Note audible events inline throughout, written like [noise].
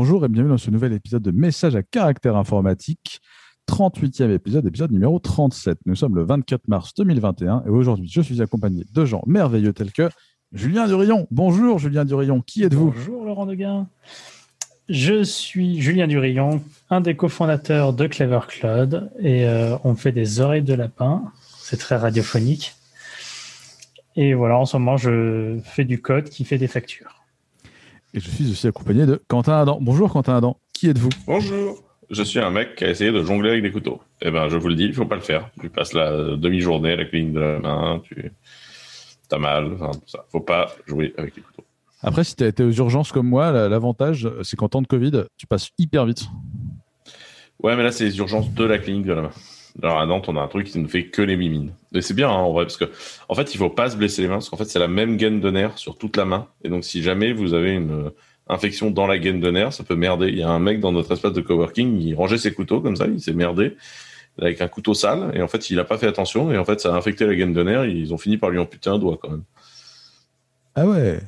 Bonjour et bienvenue dans ce nouvel épisode de Message à caractère informatique, 38e épisode, épisode numéro 37. Nous sommes le 24 mars 2021 et aujourd'hui je suis accompagné de gens merveilleux tels que Julien Durillon. Bonjour Julien Durillon, qui êtes-vous? Bonjour Laurent Deguin. Je suis Julien Durillon, un des cofondateurs de Clever Cloud et euh, on fait des oreilles de lapin. C'est très radiophonique. Et voilà, en ce moment, je fais du code qui fait des factures. Et je suis aussi accompagné de Quentin Adam. Bonjour Quentin Adam, qui êtes-vous? Bonjour, je suis un mec qui a essayé de jongler avec des couteaux. Eh ben, je vous le dis, il faut pas le faire. Tu passes la demi-journée à la clinique de la main, tu as mal, enfin, tout ça. Faut pas jouer avec les couteaux. Après, si tu as été aux urgences comme moi, la- l'avantage, c'est qu'en temps de Covid, tu passes hyper vite. Ouais, mais là, c'est les urgences de la clinique de la main. Alors à Nantes, on a un truc qui ne fait que les mimines. Et c'est bien, hein, en vrai, parce que en fait, il faut pas se blesser les mains, parce qu'en fait, c'est la même gaine de nerf sur toute la main. Et donc, si jamais vous avez une euh, infection dans la gaine de nerf, ça peut merder. Il y a un mec dans notre espace de coworking, il rangeait ses couteaux comme ça, il s'est merdé avec un couteau sale, et en fait, il a pas fait attention, et en fait, ça a infecté la gaine de nerf, et ils ont fini par lui amputer un doigt quand même. Ah ouais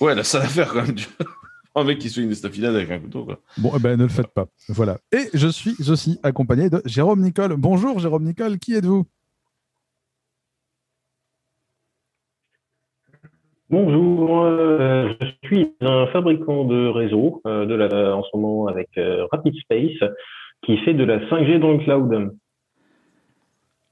Ouais, la sale affaire quand même. Un mec qui se fait une estafilade avec un couteau, quoi. Bon, eh ben, ne le faites pas. Voilà. Et je suis aussi accompagné de Jérôme Nicole. Bonjour Jérôme Nicole, qui êtes-vous? Bonjour, euh, je suis un fabricant de réseau euh, de la, en ce moment avec euh, Rapid Space qui fait de la 5G dans le cloud.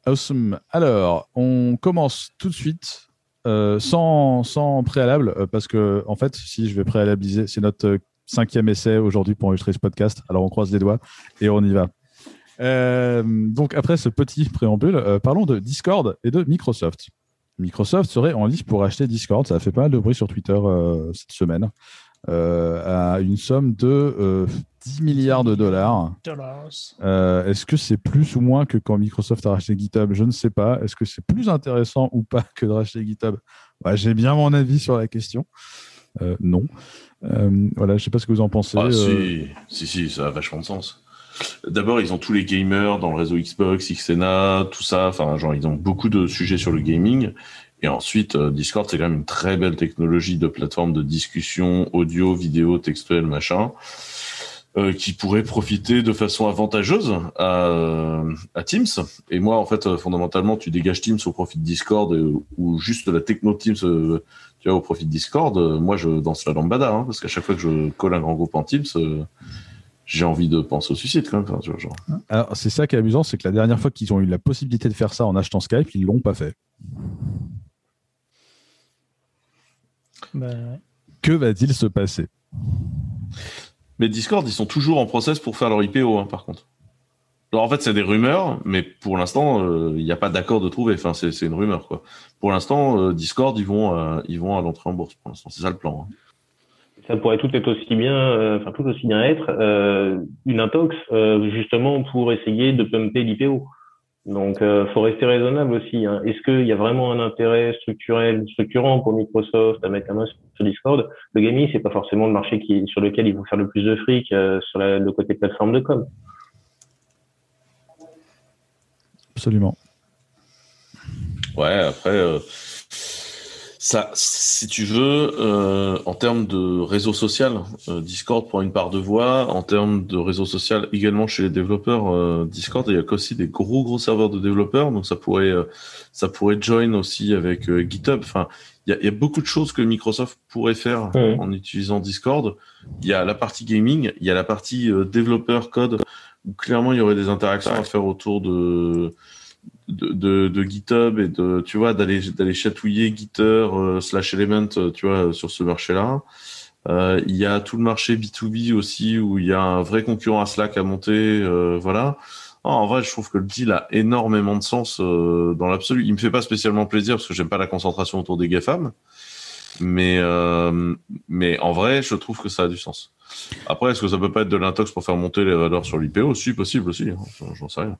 Awesome. Alors, on commence tout de suite euh, sans, sans préalable, euh, parce que, en fait, si je vais préalabliser, c'est notre euh, cinquième essai aujourd'hui pour enregistrer ce podcast. Alors, on croise les doigts et on y va. Donc, après ce petit préambule, parlons de Discord et de Microsoft. Microsoft serait en lice pour acheter Discord. Ça a fait pas mal de bruit sur Twitter cette semaine. à une somme de 10 milliards de dollars. Euh, Est-ce que c'est plus ou moins que quand Microsoft a racheté GitHub? Je ne sais pas. Est-ce que c'est plus intéressant ou pas que de racheter GitHub? Bah, J'ai bien mon avis sur la question. Euh, non. Euh, voilà, je ne sais pas ce que vous en pensez. Ah, si, si, si, ça a vachement de sens. D'abord, ils ont tous les gamers dans le réseau Xbox, Xena, tout ça. Enfin, genre, ils ont beaucoup de sujets sur le gaming. Et ensuite, Discord, c'est quand même une très belle technologie de plateforme de discussion audio, vidéo, textuel, machin, euh, qui pourrait profiter de façon avantageuse à, euh, à Teams. Et moi, en fait, euh, fondamentalement, tu dégages Teams au profit de Discord ou juste la techno Teams, euh, tu vois, au profit de Discord. moi, je danse la lambada, hein, parce qu'à chaque fois que je colle un grand groupe en Teams, euh, j'ai envie de penser au suicide quand même. Enfin, genre. Alors, c'est ça qui est amusant, c'est que la dernière fois qu'ils ont eu la possibilité de faire ça en achetant Skype, ils l'ont pas fait. Bah. Que va-t-il se passer? Mais Discord, ils sont toujours en process pour faire leur IPO, hein, par contre. Alors en fait, c'est des rumeurs, mais pour l'instant, euh, il n'y a pas d'accord de trouver. Enfin, c'est une rumeur, quoi. Pour l'instant, euh, Discord, ils vont, euh, ils vont à l'entrée en bourse. Pour l'instant, c'est ça le plan. hein. Ça pourrait tout être aussi bien, enfin tout aussi bien être une intox justement pour essayer de pumper l'IPO. Donc, euh, faut rester raisonnable aussi. hein. Est-ce qu'il y a vraiment un intérêt structurel, structurant pour Microsoft à mettre la main sur Discord? Le gaming, c'est pas forcément le marché qui, sur lequel ils vont faire le plus de fric euh, sur la- le côté plateforme de com. Absolument. Ouais, après, euh, ça, si tu veux, euh, en termes de réseau social, euh, Discord prend une part de voix. En termes de réseau social, également chez les développeurs, euh, Discord, il y a aussi des gros gros serveurs de développeurs, donc ça pourrait, euh, ça pourrait join aussi avec euh, GitHub. Enfin, il y a, il y a beaucoup de choses que Microsoft pourrait faire en utilisant Discord. Il y a la partie gaming, il y a la partie euh, développeur code, où clairement il y aurait des interactions à faire autour de de, GitHub et de tu vois d'aller d'aller chatouiller Gitter euh, slash Element euh, tu vois sur ce marché-là. Euh, il y a tout le marché B2B aussi où il y a un vrai concurrent à Slack à monter. voilà. Ah, en vrai, je trouve que le deal a énormément de sens dans l'absolu. Il me fait pas spécialement plaisir parce que j'aime pas la concentration autour des GAFAM. Mais, mais en vrai, je trouve que ça a du sens. Après, est-ce que ça peut pas être de l'intox pour faire monter les valeurs sur l'IPO Si, possible aussi. hein. J'en sais rien.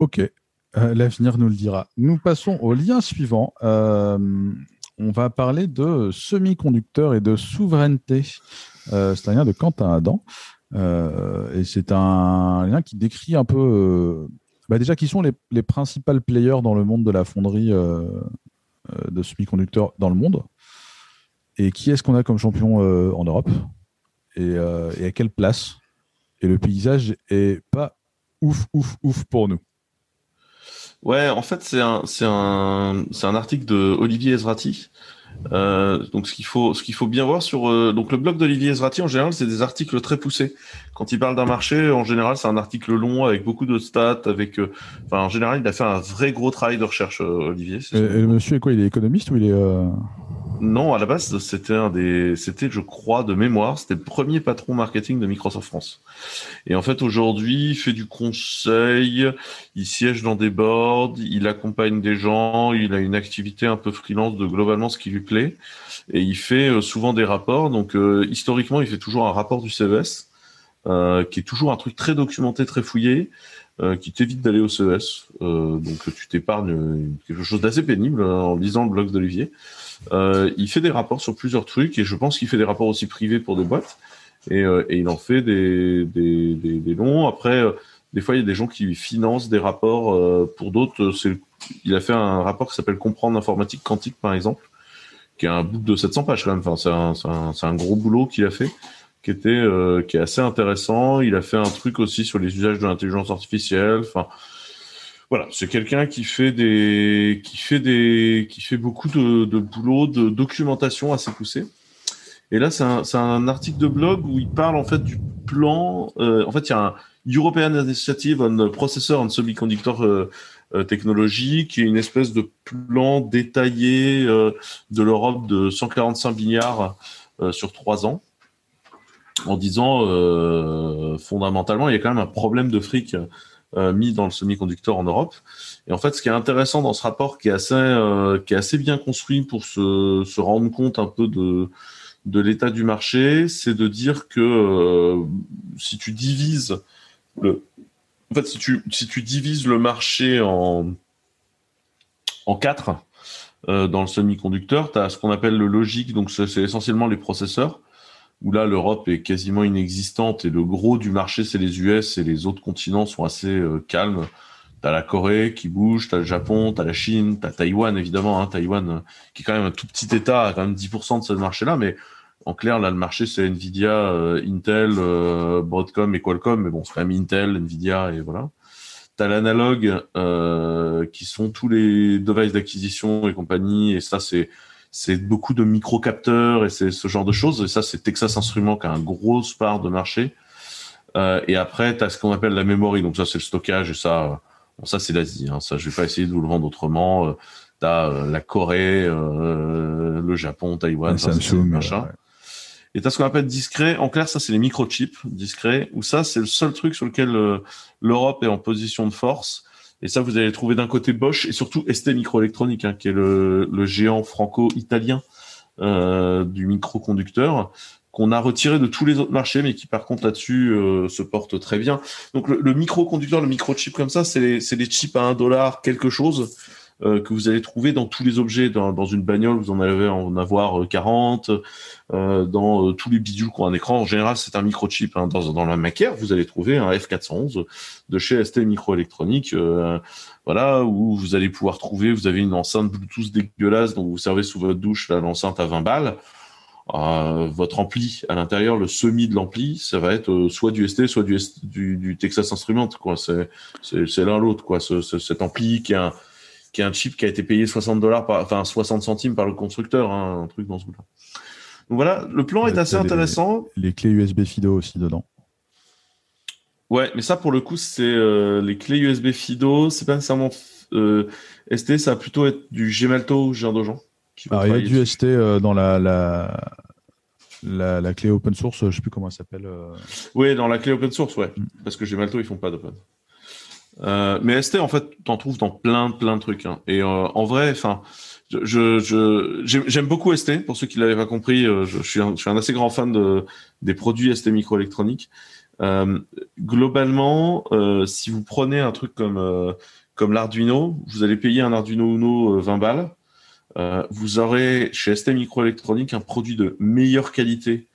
Ok, Euh, l'avenir nous le dira. Nous passons au lien suivant. Euh, on va parler de semi-conducteurs et de souveraineté. Euh, c'est un lien de Quentin Adam. Et c'est un lien qui décrit un peu, bah déjà, qui sont les, les principaux players dans le monde de la fonderie de semi-conducteurs dans le monde. et qui est-ce qu'on a comme champion en Europe? Et, et, à quelle place? Et le paysage est pas ouf, ouf, ouf pour nous. Ouais, en fait, c'est un, c'est un, c'est un article de Olivier Ezrati euh, donc ce qu'il faut, ce qu'il faut bien voir sur euh, donc le blog d'Olivier Ezrati en général, c'est des articles très poussés. Quand il parle d'un marché, en général, c'est un article long avec beaucoup de stats, avec, euh, enfin en général, il a fait un vrai gros travail de recherche, Olivier. Et, le monsieur est quoi Il est économiste ou il est non, à la base, c'était un des, c'était, je crois, de mémoire, c'était le premier patron marketing de Microsoft France. Et en fait, aujourd'hui, il fait du conseil, il siège dans des boards, il accompagne des gens, il a une activité un peu freelance de globalement ce qui lui plaît. Et il fait euh, souvent des rapports. Donc, euh, historiquement, il fait toujours un rapport du CES, euh, qui est toujours un truc très documenté, très fouillé. qui t'évite d'aller au CES. donc tu t'épargnes quelque chose d'assez pénible hein, en lisant le blog d'Olivier. Euh, il fait des rapports sur plusieurs trucs et je pense qu'il fait des rapports aussi privés pour des boîtes. Et, euh, et il en fait des, des, des, des longs. Après, euh, des fois, il y a des gens qui financent des rapports. Euh, pour d'autres, c'est il a fait un rapport qui s'appelle Comprendre l'informatique quantique, par exemple, qui est un bout de 700 pages quand même. Enfin, c'est un, un, un, gros boulot qu'il a fait, qui était, euh, qui est assez intéressant. Il a fait un truc aussi sur les usages de l'intelligence artificielle. Enfin, voilà, c'est quelqu'un qui fait des, qui fait des, qui fait beaucoup de, de boulot, de documentation assez poussée. Et là, c'est un, un, article de blog où il parle en fait du plan. Euh, en fait, il y a un European Initiative on Processor and Semiconductor euh, euh, Technology, qui est une espèce de plan détaillé euh, de l'Europe de 145 milliards euh, sur trois ans, en disant fondamentalement, il y a quand même un problème de fric euh, mis dans le semi-conducteur en Europe. Et en fait, ce qui est intéressant dans ce rapport, qui est assez, euh, qui est assez bien construit pour se, rendre compte un peu de, l'état du marché, c'est de dire que euh, si tu divises le, en fait, si tu, si tu divises le marché en, en quatre, dans le semi-conducteur, tu as ce qu'on appelle le logique, donc c'est essentiellement les processeurs où là l'Europe est quasiment inexistante et le gros du marché c'est les US et les autres continents sont assez euh, calmes. T'as la Corée qui bouge, t'as le Japon, t'as la Chine, t'as Taïwan évidemment, hein, Taïwan euh, qui est quand même un tout petit État, quand même 10% de ce marché-là, mais en clair là le marché c'est Nvidia, euh, Intel, Broadcom et Qualcomm, mais bon c'est quand même Intel, Nvidia et voilà. T'as l'analogue qui sont tous les devices d'acquisition et compagnie, et ça c'est c'est beaucoup de micro-capteurs et c'est ce genre de choses. Et ça, c'est Texas Instruments qui a un gros part de marché. Euh, et après, tu as ce qu'on appelle la memory. Donc ça, c'est le stockage. Et ça, bon, ça c'est l'Asie. Hein. Ça, je vais pas essayer de vous le vendre autrement. Euh, tu as euh, la Corée, euh, le Japon, Taïwan, Samsung, machin. Et tu as ce qu'on appelle discret. En clair, ça, c'est les microchips discrets. Ou ça, c'est le seul truc sur lequel euh, l'Europe est en position de force. Et ça, vous allez trouver d'un côté Bosch et surtout ST Microélectronique, hein, qui est le, géant franco-italien euh, du microconducteur, qu'on a retiré de tous les autres marchés, mais qui par contre là-dessus euh, se porte très bien. Donc le, le microconducteur, le microchip comme ça, c'est les, les chips à un dollar quelque chose euh, que vous allez trouver dans tous les objets. Dans, dans, une bagnole, vous en allez en avoir 40. Euh, dans euh, tous les bidules qui ont un écran, en général, c'est un microchip. Hein. Dans, dans la maquette, vous allez trouver un F411 de chez ST Microélectronique. voilà, où vous allez pouvoir trouver, vous avez une enceinte Bluetooth dégueulasse dont vous servez sous votre douche, l'enceinte à 20 balles. Euh, votre ampli à l'intérieur, le semi de l'ampli, ça va être euh, soit du ST, soit du, du, Texas Instruments. C'est l'un l'autre, quoi. Ce, ce, cet ampli qui est un, qui est un chip qui a été payé 60 dollars, enfin 60 centimes par le constructeur, hein, un truc dans ce goût-là. Donc voilà, le plan est assez intéressant. Les clés USB FIDO aussi dedans. Ouais, mais ça pour le coup, c'est euh, les clés USB FIDO, c'est pas nécessairement euh, ST, ça va plutôt être du Gemalto ou ce genre de gens. Alors, il y a du ST euh, dans la, la, la, la, clé open source, je sais plus comment elle s'appelle. Oui, dans la clé open source, ouais. Mm. Parce que Gemalto, ils font pas d'open. Euh, mais ST, en fait, t'en trouves dans plein, plein de trucs. Hein. Et euh, en vrai, enfin, je, je, j'aime beaucoup ST. Pour ceux qui l'avaient pas compris, euh, je, suis un, je suis un assez grand fan de, des produits ST microélectroniques. Euh, globalement, euh, si vous prenez un truc comme comme l'Arduino, vous allez payer un Arduino Uno 20 balles. vous aurez chez ST microélectronique un produit de meilleure qualité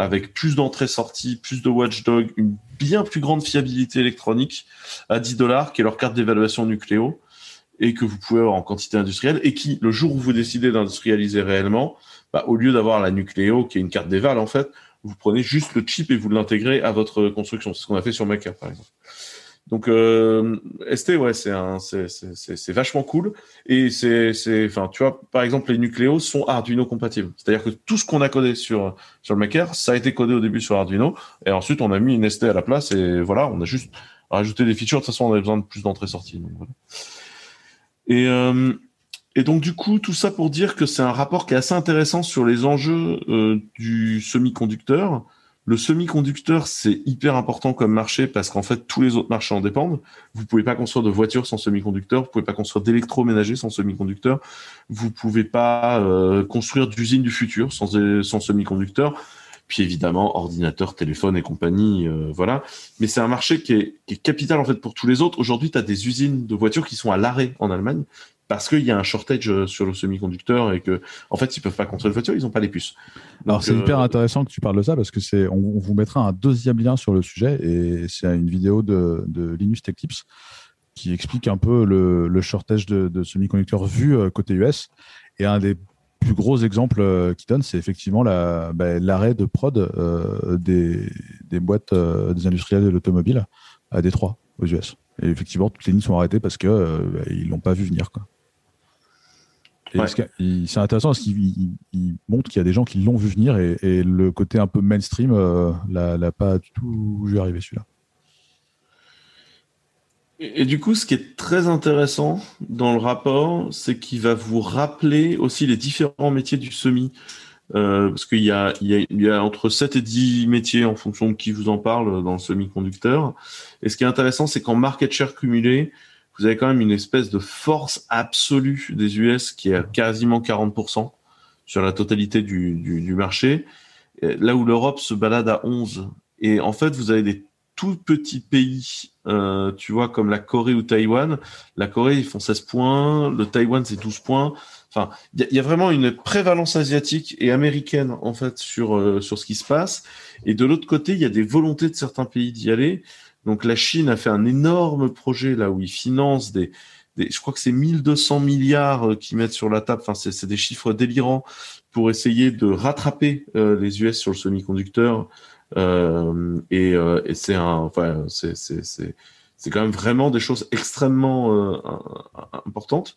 avec plus d'entrées-sorties, plus de watchdog, une bien plus grande fiabilité électronique à 10 dollars, qui est leur carte d'évaluation nucléo, et que vous pouvez avoir en quantité industrielle, et qui, le jour où vous décidez d'industrialiser réellement, bah, au lieu d'avoir la Nucléo qui est une carte d'Eval, en fait, vous prenez juste le chip et vous l'intégrez à votre construction. C'est ce qu'on a fait sur Maker, par exemple. Donc euh, ST, ouais, c'est un, c'est vachement cool. Et c'est, enfin, tu vois, par exemple, les Nucléos sont Arduino compatibles. C'est-à-dire que tout ce qu'on a codé sur sur le Maker, ça a été codé au début sur Arduino, et ensuite on a mis une ST à la place, et voilà, on a juste rajouté des features. De toute façon, on avait besoin de plus d'entrée-sortie. Voilà. Et euh, et donc du coup, tout ça pour dire que c'est un rapport qui est assez intéressant sur les enjeux euh, du semi-conducteur. Le semi-conducteur, c'est hyper important comme marché parce qu'en fait, tous les autres marchés en dépendent. Vous pouvez pas construire de voitures sans semi-conducteur, vous pouvez pas construire d'électroménager sans semi-conducteur, vous pouvez pas euh, construire d'usines du futur sans, semi-conducteur. Puis évidemment, ordinateur, téléphone et compagnie, euh, voilà. Mais c'est un marché qui est, qui est, capital en fait pour tous les autres. Aujourd'hui, tu as des usines de voitures qui sont à l'arrêt en Allemagne parce qu'il y a un shortage euh, sur le semi-conducteur et que, en fait, ils peuvent pas construire de voiture, ils n'ont pas les puces. Alors, c'est hyper euh, intéressant que tu parles de ça parce que c'est, on, vous mettra un deuxième lien sur le sujet et c'est une vidéo de, de Linus Tech Tips qui explique un peu le, le shortage de, de semi-conducteurs vu euh, côté US. Et un des plus gros exemples qu'il donne, c'est effectivement la, bah, l'arrêt de prod euh, des, des boîtes des industriels de l'automobile à Détroit, aux US. Et effectivement, toutes les lignes sont arrêtées parce qu'ils bah, ils l'ont pas vu venir. Quoi. C'est intéressant parce qu'il montre qu'il y a des gens qui l'ont vu venir et, le côté un peu mainstream euh, l'a pas du tout vu arriver celui-là. Et, du coup, ce qui est très intéressant dans le rapport, c'est qu'il va vous rappeler aussi les différents métiers du semi. Euh, parce qu'il y y, a, entre 7 et 10 métiers en fonction de qui vous en parle dans le semi-conducteur. Et ce qui est intéressant, c'est qu'en market share cumulé, vous avez quand même une espèce de force absolue des US qui est à quasiment 40% sur la totalité du, marché, là où l'Europe se balade à 11. Et en fait, vous avez des tout petits pays, euh, tu vois, comme la Corée ou Taïwan. La Corée, ils font 16 points, le Taïwan, c'est 12 points. Enfin, il y, a vraiment une prévalence asiatique et américaine, en fait, sur, euh, sur ce qui se passe. Et de l'autre côté, il y a des volontés de certains pays d'y aller. Donc la Chine a fait un énorme projet là où ils financent des, des je crois que c'est 1200 milliards euh, qu'ils mettent sur la table. Enfin, c'est des chiffres délirants pour essayer de rattraper euh, les US sur le semi-conducteur. Euh, et, euh, et c'est un, enfin, c'est quand même vraiment des choses extrêmement euh, importantes.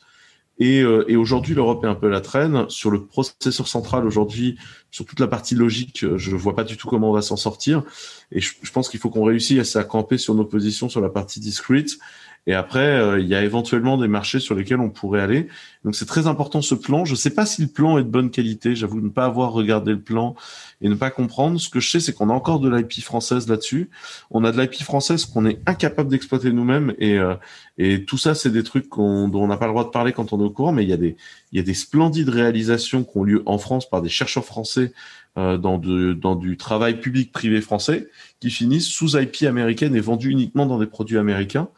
Et, euh, et aujourd'hui, l'Europe est un peu la traîne. Sur le processeur central, aujourd'hui, sur toute la partie logique, euh, je ne vois pas du tout comment on va s'en sortir. Et je, pense qu'il faut qu'on réussisse à camper sur nos positions sur la partie discrete et après, euh, il y a éventuellement des marchés sur lesquels on pourrait aller. Donc c'est très important ce plan. Je ne sais pas si le plan est de bonne qualité. J'avoue ne pas avoir regardé le plan et ne pas comprendre. Ce que je sais, c'est qu'on a encore de l'IP française là-dessus. On a de l'IP française qu'on est incapable d'exploiter nous-mêmes. Et, euh, et tout ça, c'est des trucs dont on n'a pas le droit de parler quand on est au courant. Mais il y a des, y a des splendides réalisations qui ont lieu en France par des chercheurs français euh, dans, de, dans du travail public-privé français qui finissent sous IP américaine et vendus uniquement dans des produits américains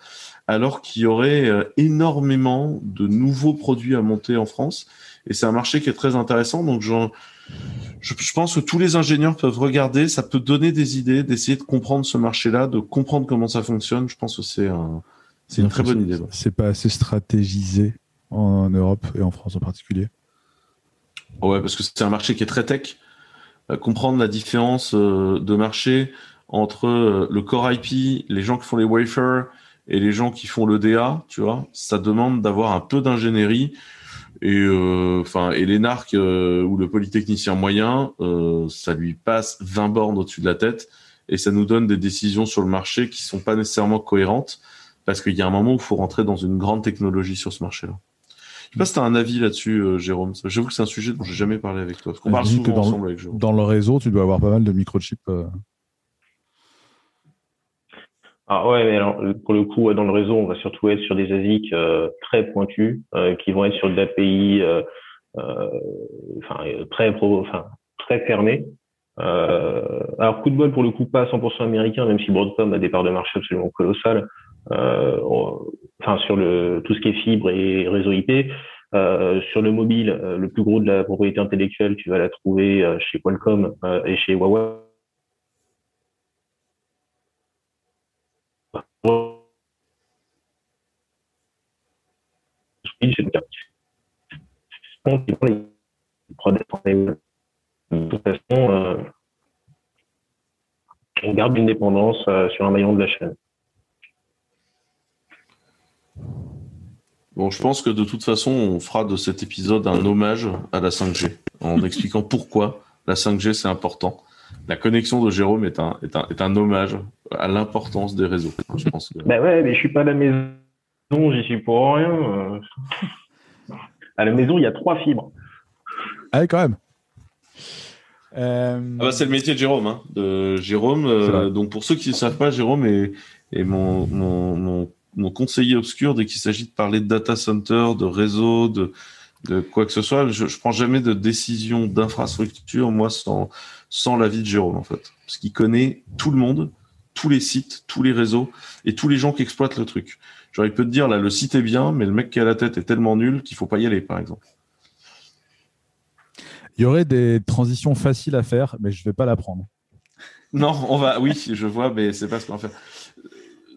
alors qu'il y aurait euh, énormément de nouveaux produits à monter en France. Et c'est un marché qui est très intéressant. Donc, je, je, pense que tous les ingénieurs peuvent regarder. Ça peut donner des idées, d'essayer de comprendre ce marché-là, de comprendre comment ça fonctionne. Je pense que c'est un, une très bonne idée. C'est pas assez stratégisé en Europe et en France en particulier. Ouais, parce que c'est un marché qui est très tech. Euh, comprendre la différence euh, de marché entre le core IP, les gens qui font les wafers, et les gens qui font le DA, tu vois, ça demande d'avoir un peu d'ingénierie. Et euh, enfin, et l'ENARC euh, ou le polytechnicien moyen, euh, ça lui passe 20 bornes au-dessus de la tête et ça nous donne des décisions sur le marché qui sont pas nécessairement cohérentes parce qu'il y a un moment où il faut rentrer dans une grande technologie sur ce marché-là. Je sais pas si tu as un avis là-dessus, Jérôme. J'avoue que c'est un sujet dont j'ai jamais parlé avec toi. Parce qu'on parle souvent dans, ensemble avec Jérôme. Dans le réseau, tu dois avoir pas mal de microchips. Ah ouais, mais alors pour le coup, dans le réseau, on va surtout être sur des ASIC euh, très pointus, euh, qui vont être sur de l'API, euh, euh, enfin très pro, enfin très fermé. alors coup de bol pour le coup pas 100% américain, même si Broadcom a des parts de marché absolument colossales. enfin sur le tout ce qui est fibre et réseau IP. sur le mobile, le plus gros de la propriété intellectuelle, tu vas la trouver chez Qualcomm et chez Huawei de toute façon, on garde une dépendance euh, sur un maillon de la chaîne. Bon, je pense que de toute façon, on fera de cet épisode un hommage à la 5G, en expliquant pourquoi la 5G c'est important. La connexion de Jérôme est un, est un, est un hommage à l'importance des réseaux. Je pense que... Ben ouais, mais je suis pas à la maison, j'y suis pour rien. euh. À la maison, il y a trois fibres. Allez, quand même. Euh, Ah bah, c'est le métier de Jérôme. Hein. De Jérôme. euh, donc pour ceux qui ne savent pas, Jérôme est, est mon, mon, mon, mon conseiller obscur dès qu'il s'agit de parler de data center, de réseau, de, de quoi que ce soit. Je, je prends jamais de décision d'infrastructure moi sans sans l'avis de Jérôme en fait, parce qu'il connaît tout le monde, tous les sites, tous les réseaux et tous les gens qui exploitent le truc. Genre il peut te dire là le site est bien, mais le mec qui a la tête est tellement nul qu'il faut pas y aller par exemple. Il y aurait des transitions faciles à faire, mais je vais pas la prendre. Non, on va. Oui, je vois, mais c'est pas ce qu'on va faire.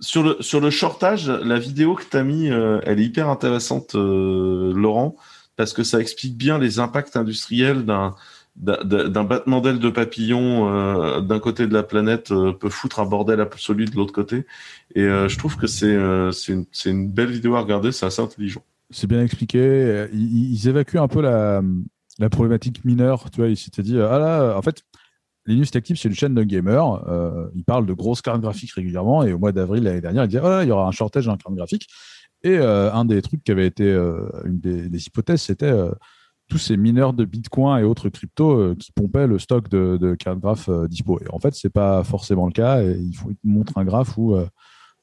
Sur le sur le shortage, la vidéo que tu as mis, euh, elle est hyper intéressante, euh, Laurent, parce que ça explique bien les impacts industriels d'un d'un- d'un battement d'aile de papillon euh, d'un côté de la planète euh, peut foutre un bordel absolu de l'autre côté. Et euh, je trouve que c'est une, une belle vidéo à regarder, c'est assez intelligent. C'est bien expliqué. Ils, évacuent un peu la, la problématique mineure. Tu vois, ils s'étaient dit, ah là, en fait, Linus Tech c'est une chaîne de gamers. Ils parlent de grosses cartes graphiques régulièrement. Et au mois d'avril l'année dernière, ils disaient, oh là, il y aura un shortage dans les cartes graphiques. Et un des trucs qui avait été, une des, hypothèses, c'était tous ces mineurs de Bitcoin et autres cryptos euh, qui pompaient le stock de, de cartes graphes euh, dispo. Et en fait, c'est pas forcément le cas. Et il, faut, il te montre un graphe où euh,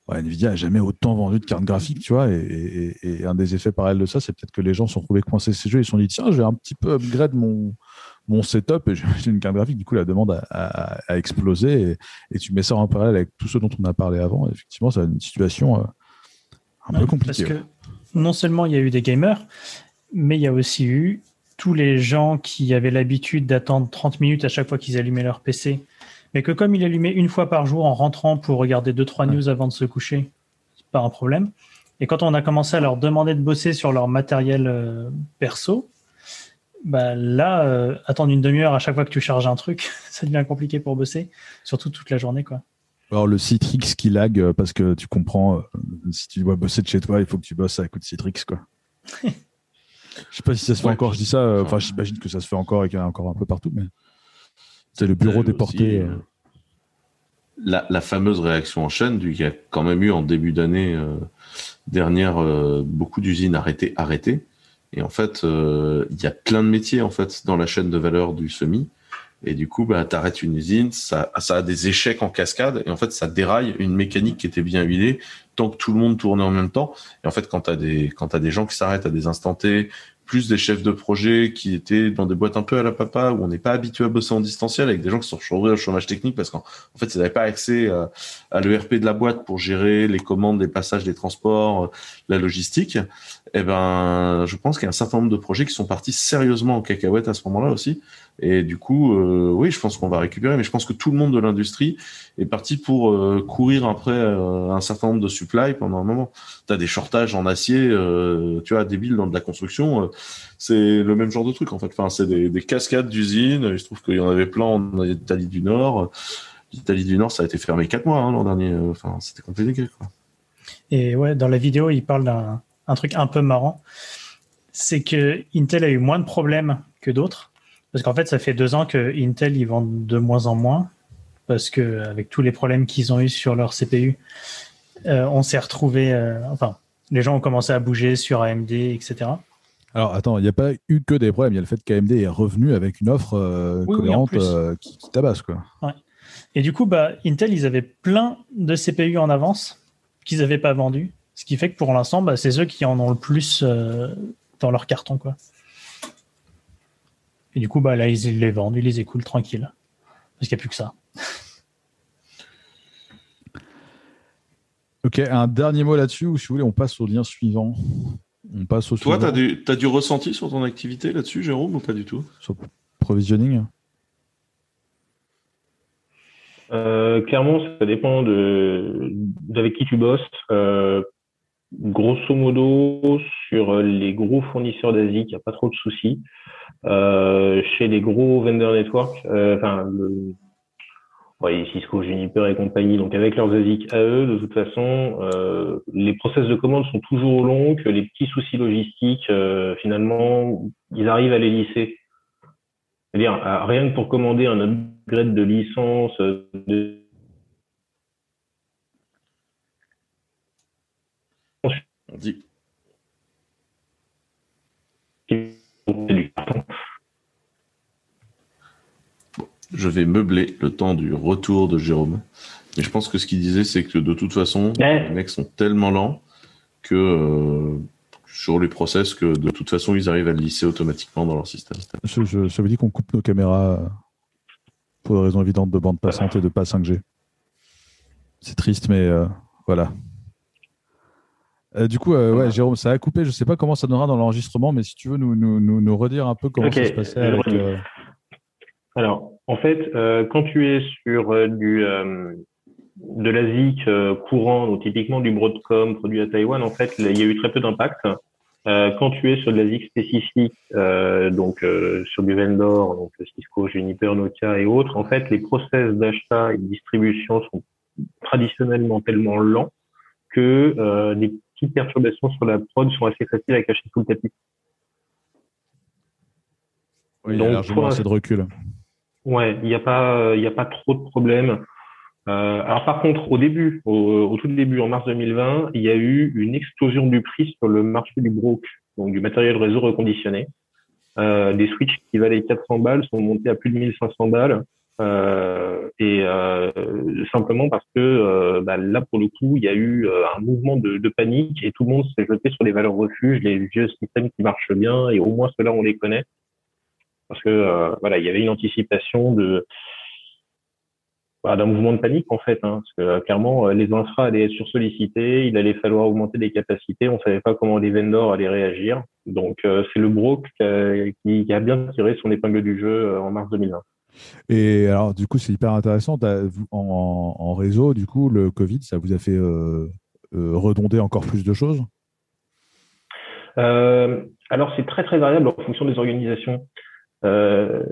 ouais, Nvidia n'a jamais autant vendu de cartes graphiques, tu vois. Et, et- et un des effets parallèles de ça, c'est peut-être que les gens se sont retrouvés coincés ces jeux. Ils se sont dit, tiens, je vais un petit peu upgrade mon, mon setup et [laughs] j'ai une carte graphique. Du coup, la demande a, a- a explosé. Et, et tu mets ça en parallèle avec tout ce dont on a parlé avant. Effectivement, c'est une situation euh, un peu compliquée. Parce que non seulement il y a eu des gamers, mais il y a aussi eu tous les gens qui avaient l'habitude d'attendre 30 minutes à chaque fois qu'ils allumaient leur PC, mais que comme ils allumaient une fois par jour en rentrant pour regarder 2-3 news avant de se coucher, c'est pas un problème. Et quand on a commencé à leur demander de bosser sur leur matériel euh, perso, bah là, euh, attendre une demi-heure à chaque fois que tu charges un truc, [laughs] ça devient compliqué pour bosser, surtout toute la journée. quoi. Alors, le Citrix qui lag euh, parce que tu comprends, si tu dois bosser de chez toi, il faut que tu bosses à coup de Citrix, quoi. [laughs] Je sais pas si ça se fait Ouais. encore, je dis ça, euh, enfin, j'imagine que ça se fait encore et qu'il y en a encore un peu partout, mais c'est le bureau déporté. aussi, euh, euh, la, la fameuse réaction en chaîne, il y a quand même eu en début d'année euh, dernière euh, beaucoup d'usines arrêtées, arrêtées. Et en fait, euh, il y a plein de métiers en fait dans la chaîne de valeur du semi. Et du coup, bah, tu arrêtes une usine, ça, ça a des échecs en cascade, et en fait, ça déraille une mécanique qui était bien huilée, tant que tout le monde tournait en même temps. Et en fait, quand tu as des, quand t'as des gens qui s'arrêtent à des instants T, plus des chefs de projet qui étaient dans des boîtes un peu à la papa, où on n'est pas habitué à bosser en distanciel, avec des gens qui sont retrouvés au chômage technique parce qu'en en fait, ils n'avaient pas accès à, à l'ERP de la boîte pour gérer les commandes, les passages, les transports, euh, la logistique. Eh ben, je pense qu'il y a un certain nombre de projets qui sont partis sérieusement en cacahuète à ce moment-là aussi. Et du coup, euh, oui, je pense qu'on va récupérer, mais je pense que tout le monde de l'industrie est parti pour euh, courir après euh, un certain nombre de supply pendant un moment. Tu as des shortages en acier, tu vois, débiles dans de la construction. c'est le même genre de truc en fait. Enfin, c'est des, des cascades d'usines. Il se trouve qu'il y en avait plein en Italie du Nord. L'Italie du Nord, ça a été fermé quatre mois hein, l'an dernier. Enfin, c'était compliqué. Et ouais, dans la vidéo, il parle d'un un truc un peu marrant. C'est que Intel a eu moins de problèmes que d'autres. Parce qu'en fait, ça fait deux ans que Intel, ils vendent de moins en moins. Parce que avec tous les problèmes qu'ils ont eu sur leur CPU, euh, on s'est retrouvé. euh, enfin, les gens ont commencé à bouger sur AMD, etc. Alors, attends, il n'y a pas eu que des problèmes. Il y a le fait qu'AMD est revenu avec une offre euh, Oui, cohérente qui, qui tabasse, quoi. Et du coup, bah, Intel, ils avaient plein de CPU en avance qu'ils n'avaient pas vendus. Ce qui fait que pour l'instant, bah, c'est eux qui en ont le plus dans leur carton. Quoi. Et du coup, bah, là, ils les vendent, ils les écoulent tranquille. Parce qu'il n'y a plus que ça. [laughs] Ok, un dernier mot là-dessus, ou si vous voulez, on passe au lien suivant. On passe au Toi, suivant. tu as, du ressenti sur ton activité là-dessus, Jérôme, ou pas du tout? Sur provisioning? Euh, clairement, ça dépend de d'avec qui tu bosses. Euh, grosso modo, sur les gros fournisseurs d'Asie, il n'y a pas trop de soucis. Euh, chez les gros vendor network, euh, enfin, le, Cisco, Juniper et compagnie, donc avec leurs ASIC à eux, de toute façon, euh, les process de commande sont toujours longs, que les petits soucis logistiques, euh, finalement, ils arrivent à les lisser. C'est-à-dire, rien que pour commander un upgrade de licence, On dit. je vais meubler le temps du retour de Jérôme. Mais je pense que ce qu'il disait, c'est que de toute façon, les mecs sont tellement lents que euh, sur les process que de toute façon, ils arrivent à le lisser automatiquement dans leur système. Je, ça veut dire qu'on coupe nos caméras pour des raisons évidentes de bande passante et de pas 5G. C'est triste, mais euh, voilà. Euh, du coup, ouais, Jérôme, ça a coupé. Je ne sais pas comment ça donnera dans l'enregistrement, mais si tu veux nous, nous, nous, redire un peu comment ça se passait avec. Alors, en fait, euh, quand tu es sur euh, du euh, de l'ASIC courant, donc typiquement du Broadcom produit à Taïwan, en fait, il y a eu très peu d'impact. quand tu es sur de l'ASIC spécifique, donc sur du vendor, donc Cisco, Juniper, Nokia et autres, en fait, les process d'achat et de distribution sont traditionnellement tellement lents que des petites perturbations sur la prod sont assez faciles à cacher sous le tapis. Oui, il y a largement assez de recul. Ouais, il n'y a pas, il n'y a pas trop de problèmes. Euh, alors par contre, au début, au, tout début, en mars 2020, il y a eu une explosion du prix sur le marché du broc, donc du matériel réseau reconditionné. Euh, des switches qui valaient 400 balles sont montés à plus de 1500 balles. Euh, et euh, simplement parce que euh, bah, là pour le coup il y a eu euh, un mouvement de, de, panique et tout le monde s'est jeté sur les valeurs refuges, les vieux systèmes qui marchent bien et au moins ceux-là on les connaît parce que euh, voilà, il y avait une anticipation de bah, d'un mouvement de panique en fait, hein, parce que euh, clairement les infras allaient être sursollicités, il allait falloir augmenter les capacités, on savait pas comment les vendors allaient réagir, donc c'est le broc qui, qui, a bien tiré son épingle du jeu en mars 2020. Et alors du coup c'est hyper intéressant, en, réseau du coup le Covid ça vous a fait redonder encore plus de choses? Alors c'est très très variable en fonction des organisations. Euh,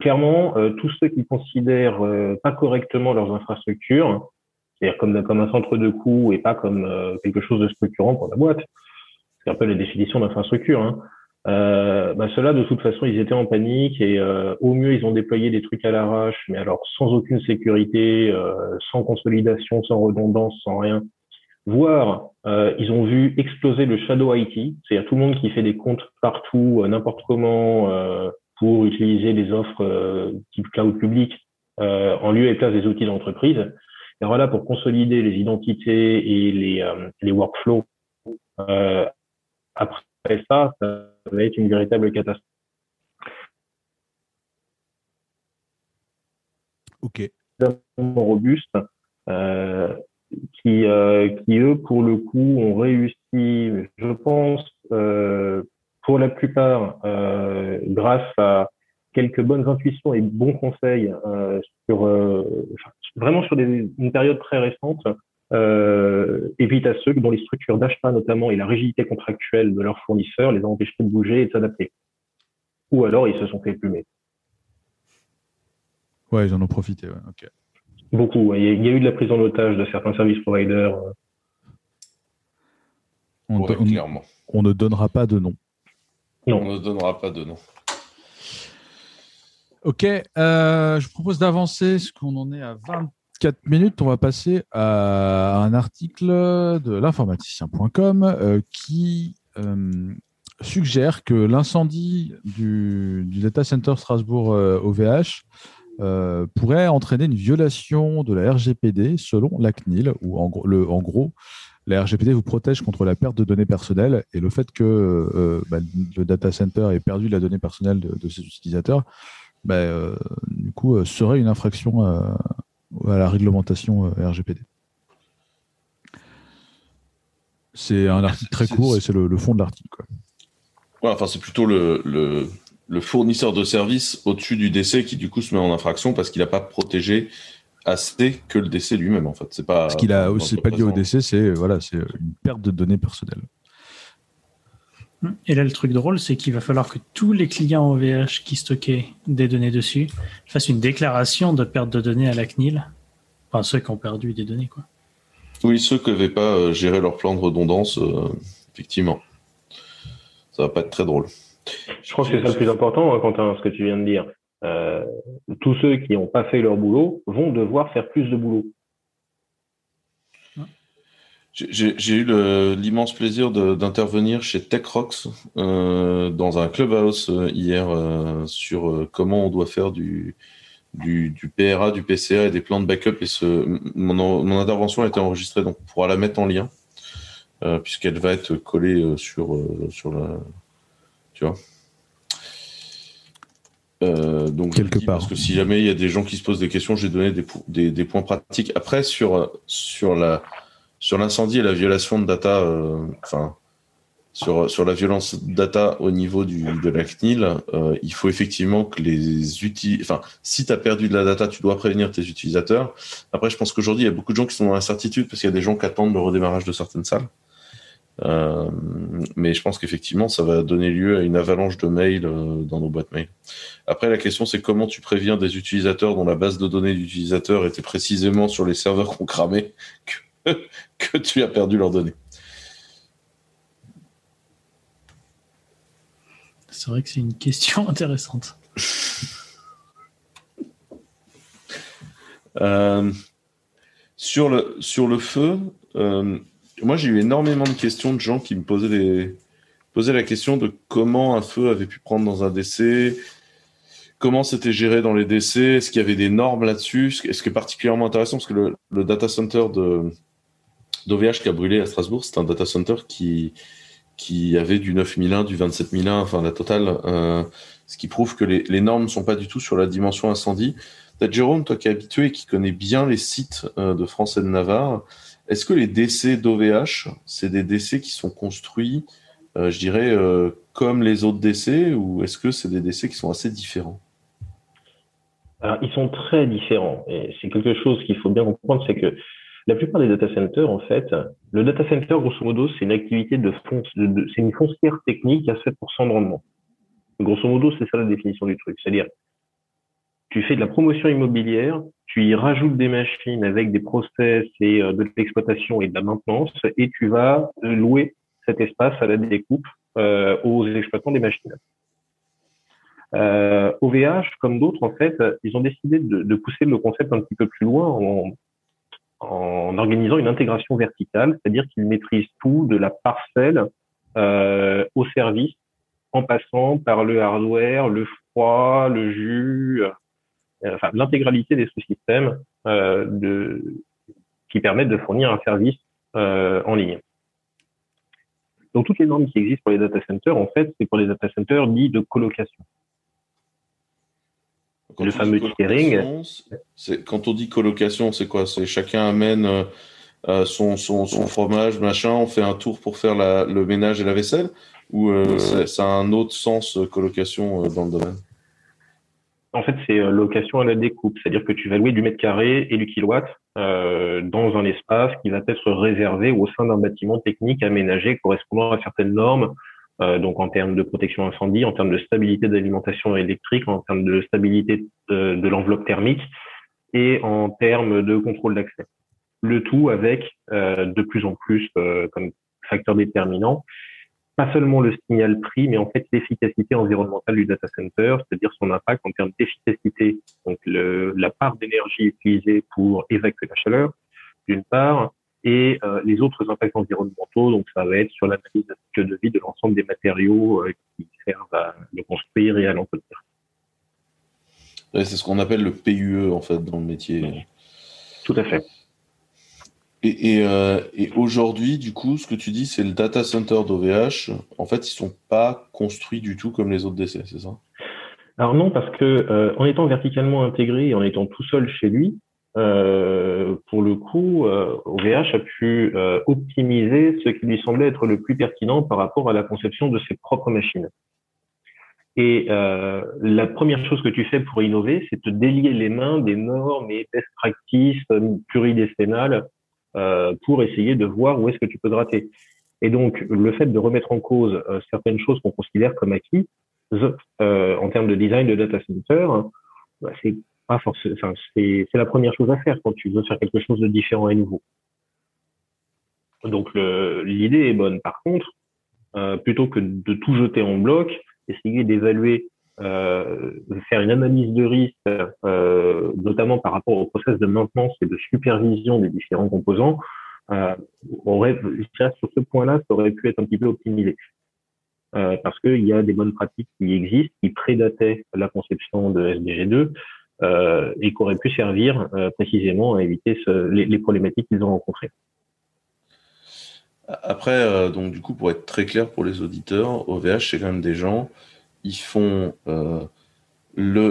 clairement, euh, tous ceux qui considèrent euh, pas correctement leurs infrastructures, c'est-à-dire comme, comme un centre de coût et pas comme quelque chose de structurant pour la boîte, c'est un peu la définition d'infrastructure. Hein. Euh, bah ceux-là, de toute façon, ils étaient en panique et au mieux, ils ont déployé des trucs à l'arrache, mais alors sans aucune sécurité, sans consolidation, sans redondance, sans rien. Voire, ils ont vu exploser le shadow IT, c'est-à-dire tout le monde qui fait des comptes partout, n'importe comment, pour utiliser les offres euh, type cloud public euh, en lieu et place des outils d'entreprise. Et voilà, pour consolider les identités et les, euh, les workflows, après ça, ça va être une véritable catastrophe. Ok. Robuste, euh, qui, euh, qui eux, pour le coup, ont réussi, je pense, euh, pour la plupart, grâce à quelques bonnes intuitions et bons conseils sur vraiment sur des, une période très récente, euh, évite à ceux dont les structures d'achat notamment et la rigidité contractuelle de leurs fournisseurs les ont empêchés de bouger et de s'adapter. Ou alors ils se sont fait plumer. Ouais, ils en ont profité. Ouais. Beaucoup. Il y, a, eu de la prise en otage de certains services providers. On, clairement. on ne donnera pas de nom. On ne donnera pas de nom. Ok, euh, je propose d'avancer, ce qu'on en est à 24 minutes. On va passer à un article de l'informaticien.com euh, qui euh, suggère que l'incendie du, data center Strasbourg OVH pourrait entraîner une violation de la RGPD selon la CNIL, ou en, gros, la RGPD vous protège contre la perte de données personnelles et le fait que euh, bah, le data center ait perdu la donnée personnelle de, ses utilisateurs, bah, euh, du coup, euh, serait une infraction à la réglementation RGPD. C'est un article très court et c'est le, fond de l'article. enfin, c'est plutôt le, le, fournisseur de services au-dessus du décès qui du coup se met en infraction parce qu'il n'a pas protégé assez que le DC lui-même en fait. C'est pas. Ce qu'il a, c'est pas lié au DC, c'est voilà, c'est une perte de données personnelles. Et là, le truc drôle, c'est qu'il va falloir que tous les clients OVH qui stockaient des données dessus fassent une déclaration de perte de données à la CNIL. Enfin, ceux qui ont perdu des données, quoi. Oui, ceux qui n'avaient pas euh, géré leur plan de redondance, euh, effectivement. Ça va pas être très drôle. Je pense que c'est ça le plus important, hein, Quentin, ce que tu viens de dire. Euh, tous ceux qui n'ont pas fait leur boulot vont devoir faire plus de boulot. J'ai eu l'immense plaisir d'intervenir chez TechRox euh, dans un clubhouse euh, hier euh, sur comment on doit faire du, du, du, PRA, du PCA et des plans de backup. Et ce, mon, mon intervention a été enregistrée, donc on pourra la mettre en lien euh, puisqu'elle va être collée sur, sur la. Tu vois euh, donc quelque part. Parce que si jamais il y a des gens qui se posent des questions, j'ai donné des, des, des, points pratiques. Après, sur, sur la sur l'incendie et la violation de data, euh, enfin, sur, la violence data au niveau de la CNIL, euh, il faut effectivement que les utilisateurs, enfin, si tu as perdu de la data, tu dois prévenir tes utilisateurs. Après, je pense qu'aujourd'hui, il y a beaucoup de gens qui sont dans l'incertitude parce qu'il y a des gens qui attendent le redémarrage de certaines salles. Euh, mais je pense qu'effectivement, ça va donner lieu à une avalanche de mails dans nos boîtes mail. Après, la question, c'est comment tu préviens des utilisateurs dont la base de données d'utilisateurs était précisément sur les serveurs qu'on cramait que tu as perdu leurs données. C'est vrai que c'est une question [laughs] intéressante. euh, sur, le, sur le feu, euh, moi j'ai eu énormément de questions de gens qui me posaient, la question de comment un feu avait pu prendre dans un décès, comment c'était géré dans les décès, est-ce qu'il y avait des normes là-dessus, ce qui est particulièrement intéressant parce que le, le data center de, d'OVH qui a brûlé à Strasbourg, c'est un data center qui, qui avait du 9001, du 27001, enfin la totale, euh, ce qui prouve que les, normes ne sont pas du tout sur la dimension incendie. Peut-être Jérôme, toi qui es habitué et qui connais bien les sites euh, de France et de Navarre, est-ce que les décès d'OVH, c'est des décès qui sont construits, euh, je dirais, comme les autres décès, ou est-ce que c'est des décès qui sont assez différents? Alors, ils sont très différents. Et c'est quelque chose qu'il faut bien comprendre, c'est que la plupart des data centers, en fait, le data center, grosso modo, c'est une activité de, de c'est une foncière technique à 7% de rendement. Grosso modo, c'est ça la définition du truc. C'est-à-dire, tu fais de la promotion immobilière, tu y rajoutes des machines avec des process et euh, de l'exploitation et de la maintenance, et tu vas louer cet espace à la découpe euh, aux exploitants des machines. Euh, OVH, comme d'autres, en fait, ils ont décidé de, de, pousser le concept un petit peu plus loin en, en organisant une intégration verticale, c'est-à-dire qu'ils maîtrisent tout de la parcelle euh, au service, en passant par le hardware, le froid, le jus, euh, enfin l'intégralité des sous-systèmes euh, qui permettent de fournir un service euh, en ligne. Donc toutes les normes qui existent pour les data centers, en fait, c'est pour les data centers dits de colocation. Quand le fameux tiering. Quand on dit colocation, c'est quoi? C'est chacun amène euh, son, son, son, fromage, machin, on fait un tour pour faire la, le ménage et la vaisselle? Ou euh, ça a un autre sens, euh, colocation, dans le domaine? En fait, c'est location à la découpe. C'est-à-dire que tu vas louer du mètre carré et du kilowatt euh, dans un espace qui va être réservé au sein d'un bâtiment technique aménagé correspondant à certaines normes euh, donc en termes de protection incendie, en termes de stabilité d'alimentation électrique, en termes de stabilité de, de l'enveloppe thermique et en termes de contrôle d'accès. Le tout avec euh, de plus en plus euh, comme facteur déterminant, pas seulement le signal prix, mais en fait l'efficacité environnementale du data center, c'est-à-dire son impact en termes d'efficacité, donc la part d'énergie utilisée pour évacuer la chaleur, d'une part, et euh, les autres impacts environnementaux, donc ça va être sur l'analyse de cycle de vie de l'ensemble des matériaux euh, qui servent à le construire et à l'entretenir. Ouais, c'est ce qu'on appelle le PUE en fait dans le métier. Tout à fait. Et, et, euh, et aujourd'hui, du coup, ce que tu dis, c'est le data center d'OVH. En fait, ils sont pas construits du tout comme les autres décès, c'est ça? Alors non, parce que en étant verticalement intégré et en étant tout seul chez lui, euh, pour le coup, euh, OVH a pu euh, optimiser ce qui lui semblait être le plus pertinent par rapport à la conception de ses propres machines. Et euh, la première chose que tu fais pour innover, c'est te délier les mains des normes et best practices pluridécennales euh, pour essayer de voir où est-ce que tu peux gratter. Et donc, le fait de remettre en cause euh, certaines choses qu'on considère comme acquises euh, en termes de design de data center, bah, c'est pas c'est la première chose à faire quand tu veux faire quelque chose de différent et nouveau. Donc, l'idée est bonne. Par contre, euh, plutôt que de tout jeter en bloc, essayer d'évaluer, euh, faire une analyse de risque, euh, notamment par rapport au process de maintenance et de supervision des différents composants, sur ce point-là, ça aurait pu être un petit peu optimisé. Parce qu'il y a des bonnes pratiques qui existent, qui prédataient la conception de SDG2 euh, et qui auraient pu servir euh, précisément à éviter les, problématiques qu'ils ont rencontrées. Après, euh, donc du coup, pour être très clair pour les auditeurs, OVH, c'est quand même des gens, ils font le,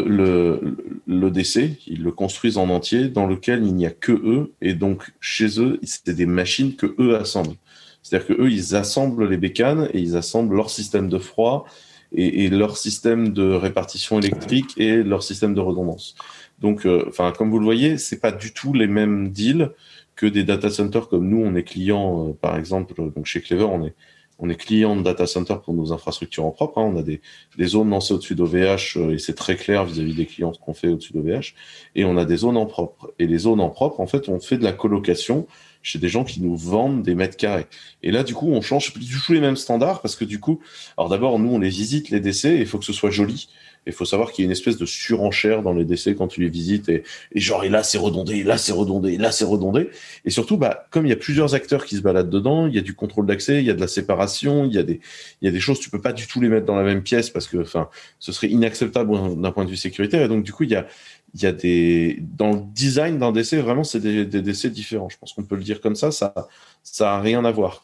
le, l'EDC, ils le construisent en entier, dans lequel il n'y a que eux, et donc chez eux, c'est des machines que eux assemblent. C'est-à-dire que eux, ils assemblent les bécanes et ils assemblent leur système de froid et, leur système de répartition électrique et leur système de redondance. Donc, euh, enfin, comme vous le voyez, c'est pas du tout les mêmes deals que des data centers comme nous, on est client, euh, par exemple, donc chez Clever, on est, on est client de data center pour nos infrastructures en propre. Hein. On a des, des zones lancées au-dessus d'OVH euh, et c'est très clair vis-à-vis des clients ce qu'on fait au-dessus d'OVH. Et on a des zones en propre. Et les zones en propre, en fait, on fait de la colocation chez des gens qui nous vendent des mètres carrés. Et là, du coup, on change plus du tout les mêmes standards parce que du coup, alors d'abord, nous, on les visite, les décès, et il faut que ce soit joli. Il faut savoir qu'il y a une espèce de surenchère dans les décès quand tu les visites et, et genre et là c'est redondé, là c'est redondé, là c'est redondé. Et surtout, bah comme il y a plusieurs acteurs qui se baladent dedans, il y a du contrôle d'accès, il y a de la séparation, il y a des il y a des choses tu peux pas du tout les mettre dans la même pièce parce que enfin ce serait inacceptable d'un point de vue sécuritaire. Et donc du coup il y a il y a des dans le design d'un décès vraiment c'est des, des décès différents. Je pense qu'on peut le dire comme ça. Ça ça a rien à voir.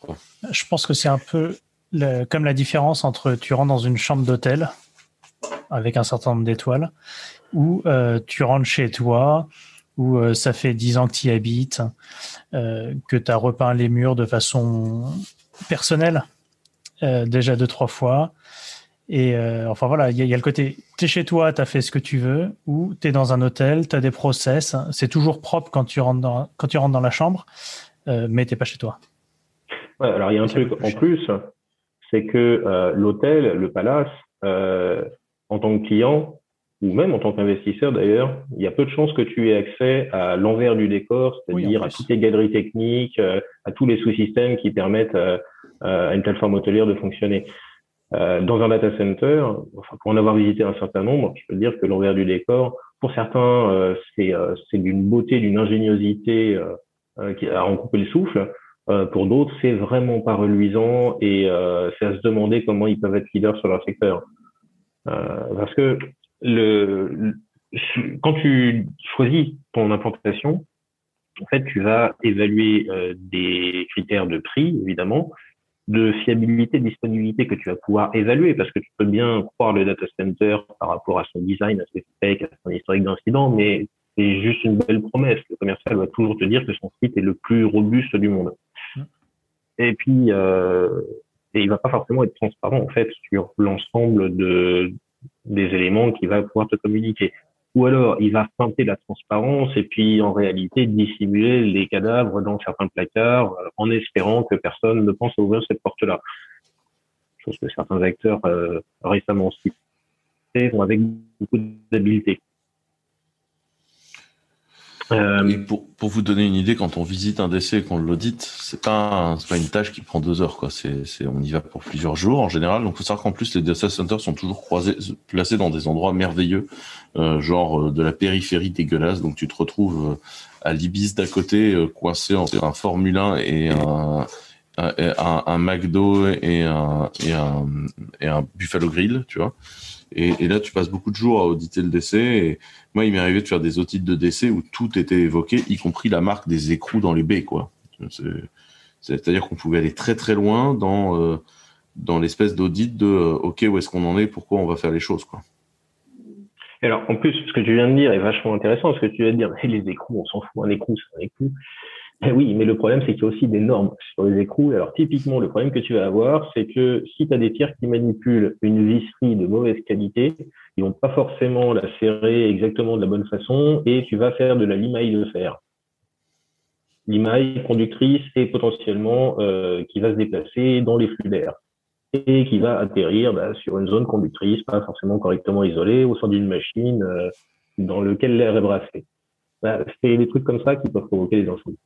Je pense que c'est un peu comme la différence entre tu rentres dans une chambre d'hôtel avec un certain nombre d'étoiles, ou euh, tu rentres chez toi, où euh, ça fait dix ans que tu y habites, euh, que tu as repeint les murs de façon personnelle, déjà deux, trois fois. Et euh, enfin voilà, il y, y, a le côté, tu es chez toi, tu as fait ce que tu veux, ou tu es dans un hôtel, tu as des process, c'est toujours propre quand tu rentres dans, quand tu rentres dans la chambre, mais tu pas chez toi. Ouais, alors il y a un truc en plus, c'est que l'hôtel, le palace, en tant que client, ou même en tant qu'investisseur d'ailleurs, il y a peu de chances que tu aies accès à l'envers du décor, c'est-à-dire oui, à toutes les galeries techniques, euh, à tous les sous-systèmes qui permettent euh, à une plateforme hôtelière de fonctionner. Euh, dans un data center, enfin, pour en avoir visité un certain nombre, je peux dire que l'envers du décor, pour certains, c'est d'une beauté, d'une ingéniosité qui a en coupé le souffle. pour d'autres, c'est vraiment pas reluisant et c'est à se demander comment ils peuvent être leaders sur leur secteur. Euh, parce que le, quand tu choisis ton implantation, en fait, tu vas évaluer euh, des critères de prix, évidemment, de fiabilité, de disponibilité que tu vas pouvoir évaluer, parce que tu peux bien croire le data center par rapport à son design, à ses specs, à son historique d'incident, mais c'est juste une belle promesse. Le commercial va toujours te dire que son site est le plus robuste du monde. Mmh. Et puis, euh, et il va pas forcément être transparent en fait sur l'ensemble de des éléments qu'il va pouvoir te communiquer. Ou alors, il va tenter la transparence et puis en réalité dissimuler les cadavres dans certains placards euh, en espérant que personne ne pense à ouvrir cette porte-là. Chose que certains acteurs euh, récemment cités font avec beaucoup d'habileté. Euh, pour, pour, vous donner une idée, quand on visite un décès et qu'on l'audite, c'est pas, pas une tâche qui prend deux heures, quoi. C'est, on y va pour plusieurs jours en général. Donc, faut savoir qu'en plus, les data centers sont toujours croisés, placés dans des endroits merveilleux, euh, genre euh, de la périphérie dégueulasse. Donc, tu te retrouves euh, à l'Ibis d'à côté, coincé entre un Formule 1 et un, un, un, un McDo et un, et un, et un Buffalo Grill, tu vois. Et, et, là, tu passes beaucoup de jours à auditer le décès. Et moi, il m'est arrivé de faire des audits de décès où tout était évoqué, y compris la marque des écrous dans les baies, quoi. C'est-à-dire qu'on pouvait aller très très loin dans euh, dans l'espèce d'audit de euh, OK, où est-ce qu'on en est, pourquoi on va faire les choses, quoi. Alors, en plus, ce que tu viens de dire est vachement intéressant. Ce que tu viens de dire, les écrous, on s'en fout, un écrou, c'est un écrou. Eh oui, mais le problème, c'est qu'il y a aussi des normes sur les écrous. Alors, typiquement, le problème que tu vas avoir, c'est que si tu as des tiers qui manipulent une visserie de mauvaise qualité, ils vont pas forcément la serrer exactement de la bonne façon et tu vas faire de la limaille de fer. Limaille conductrice et potentiellement euh, qui va se déplacer dans les flux d'air et qui va atterrir bah, sur une zone conductrice, pas forcément correctement isolée, au sein d'une machine euh, dans lequel l'air est brassé. Bah, c'est des trucs comme ça qui peuvent provoquer des incendies.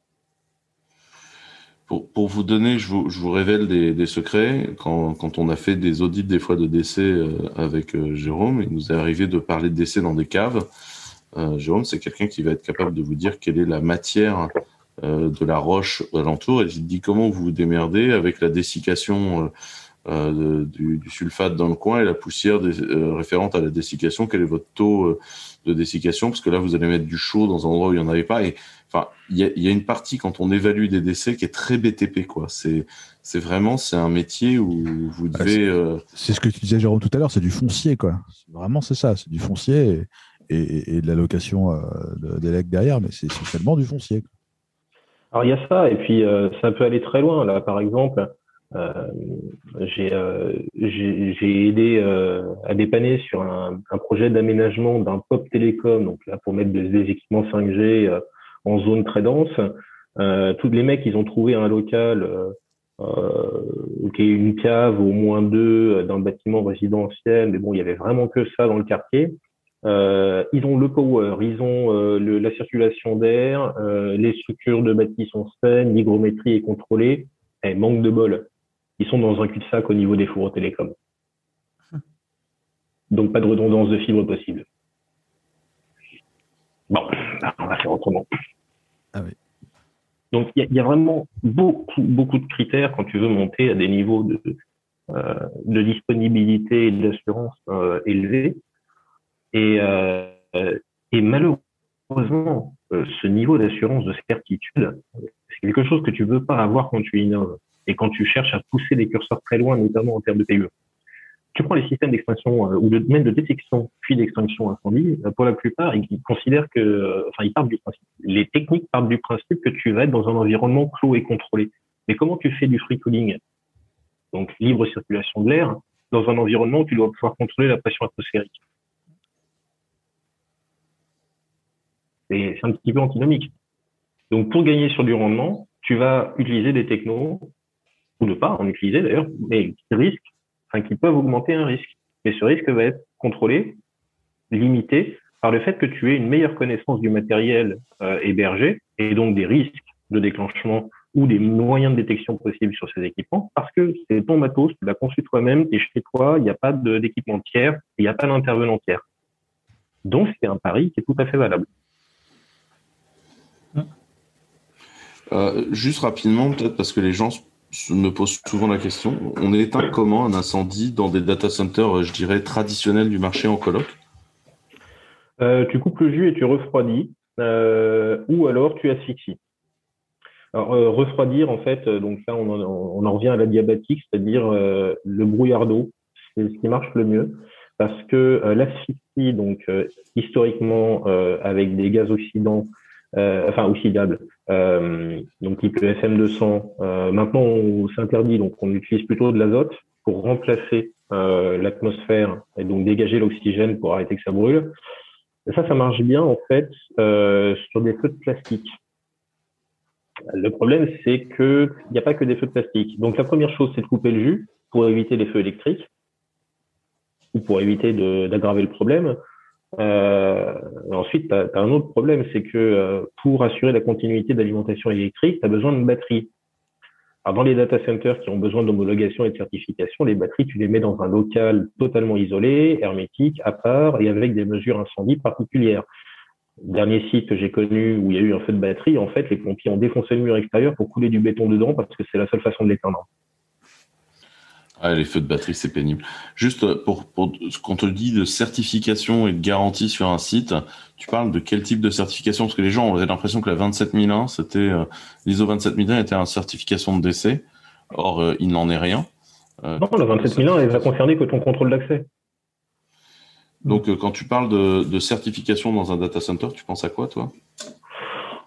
Pour, pour, vous donner, je vous, je vous révèle des, des, secrets. Quand, quand, on a fait des audits des fois de décès euh, avec euh, Jérôme, il nous est arrivé de parler de décès dans des caves. Euh, Jérôme, c'est quelqu'un qui va être capable de vous dire quelle est la matière euh, de la roche alentour. Et il dit comment vous vous démerdez avec la dessiccation euh, du, du, sulfate dans le coin et la poussière des, référente à la dessiccation. Quel est votre taux de dessiccation? Parce que là, vous allez mettre du chaud dans un endroit où il n'y en avait pas. Et Enfin, il y a, une partie quand on évalue des décès qui est très BTP, quoi. C'est, c'est vraiment, c'est un métier où vous Ah, devez. c'est- euh, C'est ce que tu disais, Jérôme, tout à l'heure, c'est du foncier, quoi. Vraiment, c'est ça, c'est du foncier et, et- et de la location euh, de- des legs derrière, mais c'est essentiellement du foncier. quoi. Alors il y a ça, et puis euh, ça peut aller très loin. Là, par exemple, euh, j'ai euh, j'ai j'ai aidé euh, à dépanner sur un, un projet d'aménagement d'un pop télécom, donc là pour mettre des, équipements 5G euh, en zone très dense. Euh, tous les mecs, ils ont trouvé un local euh, euh, qui est une cave au moins deux euh, d'un bâtiment résidentiel, mais bon, il y avait vraiment que ça dans le quartier. Euh, ils ont le power, ils ont euh, le- la circulation d'air, euh, les structures de bâtis sont saines, l'hygrométrie est contrôlée. Et manque de bol. Ils sont dans un cul-de-sac au niveau des fours télécom. Donc pas de redondance de fibres possible. Bon, on va faire autrement. Ah oui. Donc il y, a- il y a vraiment beaucoup, beaucoup de critères quand tu veux monter à des niveaux de, euh, de disponibilité et d'assurance euh, élevés. Et, euh, et malheureusement, ce niveau d'assurance, de certitude, c'est quelque chose que tu veux pas avoir quand tu innoves et quand tu cherches à pousser des curseurs très loin, notamment en termes de PUE. Tu prends les systèmes d'extinction euh, ou de, même de détection puis d'extinction incendie, euh, pour la plupart, ils, considèrent que, euh, enfin, ils partent du principe. Les techniques partent du principe que tu vas être dans un environnement clos et contrôlé. Mais comment tu fais du free cooling, donc libre circulation de l'air, dans un environnement où tu dois pouvoir contrôler la pression atmosphérique c'est un petit peu antinomique. Donc, pour gagner sur du rendement, tu vas utiliser des technos, ou ne pas en utiliser d'ailleurs, mais qui risquent, enfin, qui peuvent augmenter un risque. Et ce risque va être contrôlé, limité, par le fait que tu aies une meilleure connaissance du matériel euh, hébergé, et donc des risques de déclenchement ou des moyens de détection possibles sur ces équipements, parce que c'est ton matos, tu l'as conçu toi-même, et chez toi, il n'y a pas d'équipement tiers, il n'y a pas d'intervenant tiers. Donc, c'est un pari qui est tout à fait valable. Euh, juste rapidement, peut-être parce que les gens me posent souvent la question. On éteint comment un incendie dans des data centers, euh, je dirais, traditionnels du marché en coloc? Euh, tu coupes le jus et tu refroidis, ou alors tu asphyxies. Alors, refroidir, en fait, donc là, on en, revient à la diabatique, c'est-à-dire le brouillard d'eau. C'est ce qui marche le mieux, parce que l'asphyxie, donc historiquement, avec des gaz oxydants, euh, enfin oxydables, euh, donc type le FM200, euh, maintenant, on s'interdit, donc on utilise plutôt de l'azote pour remplacer euh, l'atmosphère et donc dégager l'oxygène pour arrêter que ça brûle. Ça, ça marche bien en fait euh, sur des feux de plastique. Le problème, c'est que il n'y a pas que des feux de plastique. Donc la première chose, c'est de couper le jus pour éviter les feux électriques ou pour éviter d'aggraver le problème. Euh, ensuite, tu as, un autre problème, c'est que euh, pour assurer la continuité d'alimentation électrique, tu as besoin de batteries. Alors, dans les data centers qui ont besoin d'homologation et de certification, les batteries, tu les mets dans un local totalement isolé, hermétique, à part et avec des mesures incendie particulières. Dernier site que j'ai connu où il y a eu un feu de batterie, en fait, les pompiers ont défoncé le mur extérieur pour couler du béton dedans parce que c'est la seule façon de l'éteindre. Ah, les feux de batterie, c'est pénible. Juste euh, pour, pour ce qu'on te dit de certification et de garantie sur un site, tu parles de quel type de certification? Parce que les gens ont l'impression que la 27001, c'était euh, l'ISO 27001 était une certification de décès. Or, euh, il n'en est rien. Euh, Non, la 27001, elle va concerner que ton contrôle d'accès. donc, euh, quand tu parles de, de certification dans un data center, tu penses à quoi, toi?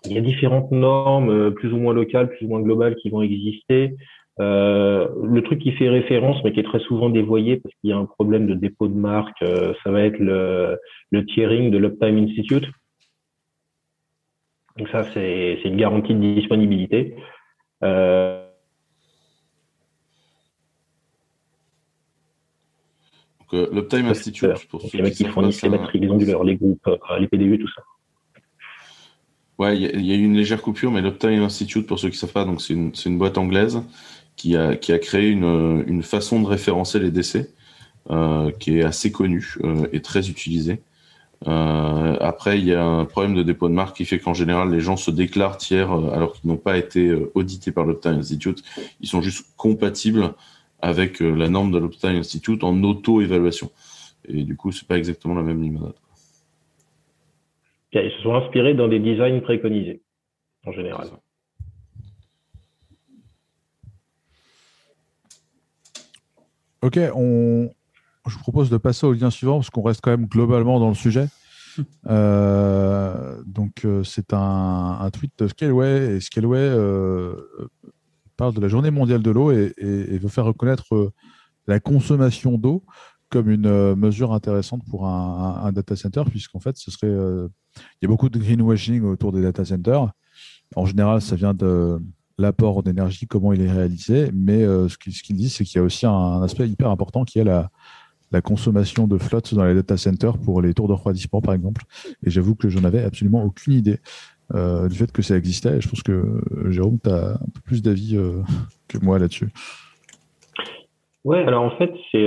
Il y a différentes normes, plus ou moins locales, plus ou moins globales, qui vont exister. Euh, le truc qui fait référence, mais qui est très souvent dévoyé parce qu'il y a un problème de dépôt de marque, euh, ça va être le, le tiering de l'Uptime Institute. Donc ça, c'est une garantie de disponibilité. Euh, Donc, l'Uptime Institute, pour ceux les mecs qui fournissent les batteries, les onduleurs, les groupes, les PDU, tout ça. Ouais, il y, a eu une légère coupure, mais l'Uptime Institute, pour ceux qui ne savent pas, donc c'est une, une, boîte anglaise qui a, qui a créé une, une façon de référencer les décès euh, qui est assez connue euh, et très utilisée. Euh, après, il y a un problème de dépôt de marque qui fait qu'en général, les gens se déclarent tiers euh, alors qu'ils n'ont pas été audités par l'Uptime Institute. Ils sont juste compatibles avec la norme de l'Uptime Institute en auto-évaluation. Et du coup, c'est pas exactement la même limonade. Ils se sont inspirés dans des designs préconisés, en général. Ok, on... je vous propose de passer au lien suivant parce qu'on reste quand même globalement dans le sujet. [laughs] Euh, donc, euh, c'est un, un, tweet de Scaleway et Scaleway euh, parle de la journée mondiale de l'eau et, et, et, veut faire reconnaître la consommation d'eau comme une mesure intéressante pour un, un data center, puisqu'en fait, ce serait. il y a beaucoup de greenwashing autour des data centers. En général, ça vient de l'apport d'énergie, comment il est réalisé, mais euh, ce qu'il dit, c'est qu'il y a aussi un, aspect hyper important qui est la, consommation de flotte dans les data centers pour les tours de refroidissement, par exemple. Et j'avoue que j'en avais absolument aucune idée euh, du fait que ça existait. Je pense que Jérôme, tu as un peu plus d'avis euh, que moi là-dessus. Ouais, alors en fait, c'est.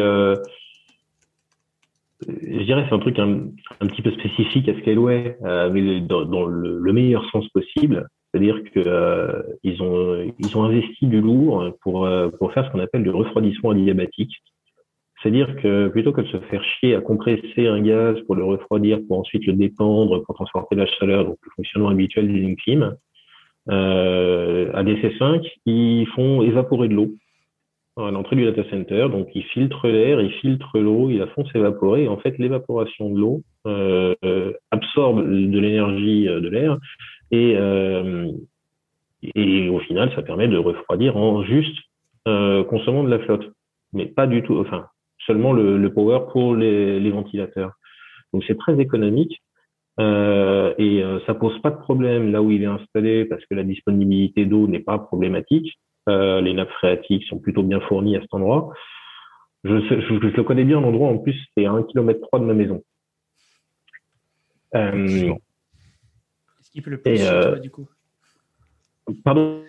Je dirais c'est un truc un, un, petit peu spécifique à Scaleway, mais dans, le, meilleur sens possible. C'est-à-dire qu'ils euh, ont, ils ont investi du lourd pour, euh, pour faire ce qu'on appelle du refroidissement adiabatique. C'est-à-dire que plutôt que de se faire chier à compresser un gaz pour le refroidir, pour ensuite le dépendre, pour transporter la chaleur, donc le fonctionnement habituel d'une clim, euh, à DC5, ils font évaporer de l'eau à l'entrée du data center. Donc, ils filtrent l'air, ils filtrent l'eau, ils la font s'évaporer. En fait, l'évaporation de l'eau absorbe de l'énergie de l'air et, euh, et au final, ça permet de refroidir en juste euh, consommant de la flotte, mais pas du tout, enfin, seulement le, le power pour les, les, ventilateurs. Donc c'est très économique euh, et euh, ça pose pas de problème là où il est installé parce que la disponibilité d'eau n'est pas problématique. Euh, les nappes phréatiques sont plutôt bien fournies à cet endroit. Je, je, je le connais bien l'endroit, en plus c'est à 1 km 3 de ma maison. Euh, Est-ce qu'il pleut plus chez euh... toi, du coup Pardon?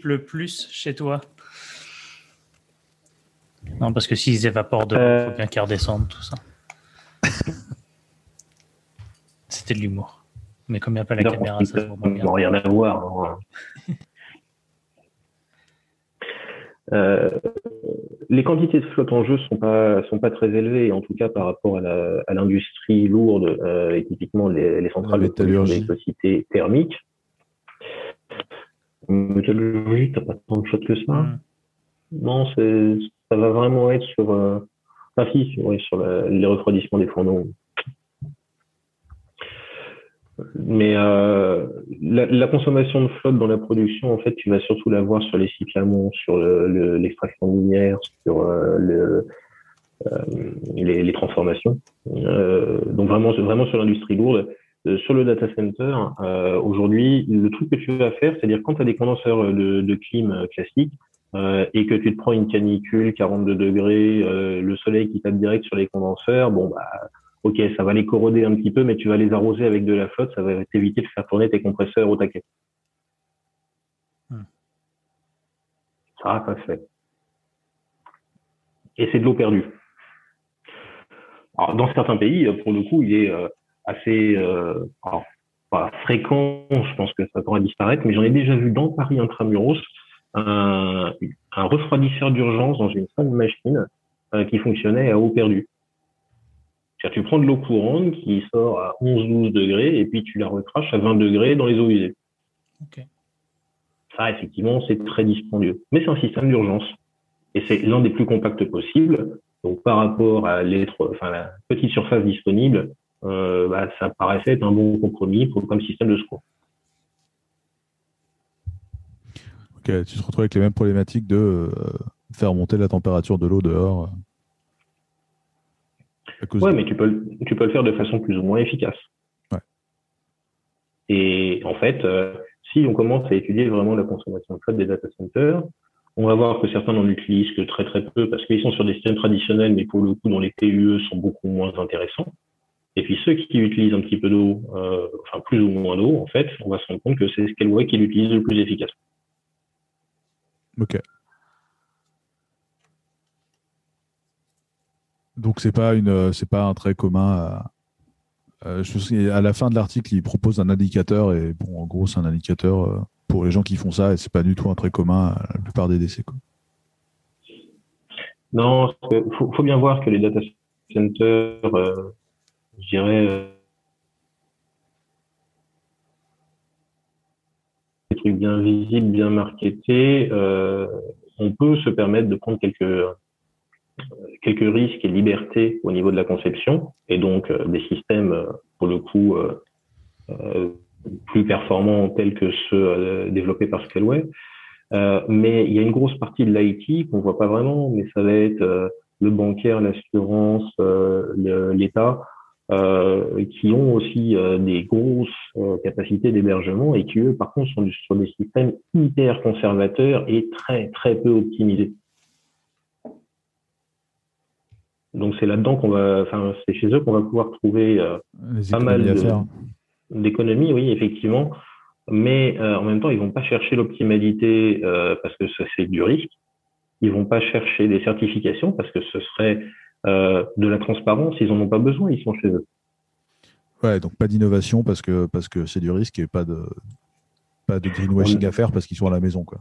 Pleut plus chez toi Non, parce que s'ils évaporent de l'eau, il faut bien qu'ils redescendent, tout ça. C'était de l'humour. Mais comme il n'y a pas la non, caméra, ça se voit bien. rien à voir. [laughs] Euh, les quantités de flotte en jeu sont pas sont pas très élevées, en tout cas par rapport à l'industrie lourde euh, et typiquement les, les centrales de d'électricité thermique. Métallurgie, t'as pas tant de flotte que ça. Mm. Non, c'est ça va vraiment être sur, euh, enfin si, sur, oui, sur la, les refroidissements des fourneaux. Mais euh, la, la, consommation de flotte dans la production, en fait, tu vas surtout la voir sur les cycles sur l'extraction le, minière, sur euh, le, euh, les, les, transformations. Euh, donc vraiment, vraiment sur l'industrie lourde. Euh, sur le data center, euh, aujourd'hui, le truc que tu vas faire, c'est-à-dire quand tu as des condenseurs de, de clim classiques et que tu te prends une canicule, 42 degrés, le soleil qui tape direct sur les condenseurs, bon bah ok, ça va les corroder un petit peu, mais tu vas les arroser avec de la flotte, ça va t'éviter de faire tourner tes compresseurs au taquet. Hmm. Ça n'a pas fait. Et c'est de l'eau perdue. Alors, dans certains pays, pour le coup, il est euh, assez euh, alors, pas fréquent, je pense que ça à disparaître, mais j'en ai déjà vu dans Paris intramuros un, un refroidisseur d'urgence dans une salle de machine euh, qui fonctionnait à eau perdue. Tu prends de l'eau courante qui sort à 11-12 degrés et puis tu la recraches à 20 degrés dans les eaux usées. Okay. Ça, effectivement, c'est très dispendieux. Mais c'est un système d'urgence. Et c'est l'un des plus compacts possibles. Donc, par rapport à enfin, la petite surface disponible, euh, bah, ça paraissait être un bon compromis pour, comme système de secours. tu te retrouves avec les mêmes problématiques de euh, faire monter la température de l'eau dehors. Oui, mais tu peux, tu peux le faire de façon plus ou moins efficace. Et en fait, si on commence à étudier vraiment la consommation de flotte des data centers, on va voir que certains n'en utilisent que très très peu parce qu'ils sont sur des systèmes traditionnels, mais pour le coup, dont les PUE sont beaucoup moins intéressants. Et puis ceux qui utilisent un petit peu d'eau, euh, enfin plus ou moins d'eau, en fait, on va se rendre compte que c'est Scaleway qui l'utilise le plus efficacement. Ok. Donc c'est pas une, c'est pas un trait commun. À, euh, à la fin de l'article, il propose un indicateur et bon, en gros, c'est un indicateur euh, pour les gens qui font ça et c'est pas du tout un trait commun à la plupart des décès. Non, il faut, bien voir que les data centers, euh, je dirais, euh, des trucs bien visibles, bien marketés, euh, on peut se permettre de prendre quelques quelques risques et libertés au niveau de la conception et donc des systèmes pour le coup plus performants tels que ceux euh, développés par Scaleway. Euh, mais il y a une grosse partie de l'IT qu'on voit pas vraiment, mais ça va être euh, le bancaire, l'assurance, l'État, qui ont aussi des grosses capacités d'hébergement et qui, eux, par contre, sont sur des systèmes hyper conservateurs et très, très peu optimisés. Donc c'est là-dedans qu'on va, enfin c'est chez eux qu'on va pouvoir trouver pas mal de, d'économie, oui, effectivement. Mais euh, en même temps, ils vont pas chercher l'optimalité euh, parce que c'est du risque. Ils vont pas chercher des certifications parce que ce serait euh, de la transparence. Ils en ont pas besoin. Ils sont chez eux. Ouais, donc pas d'innovation parce que parce que c'est du risque et pas de pas de greenwashing à faire parce qu'ils sont à la maison, quoi.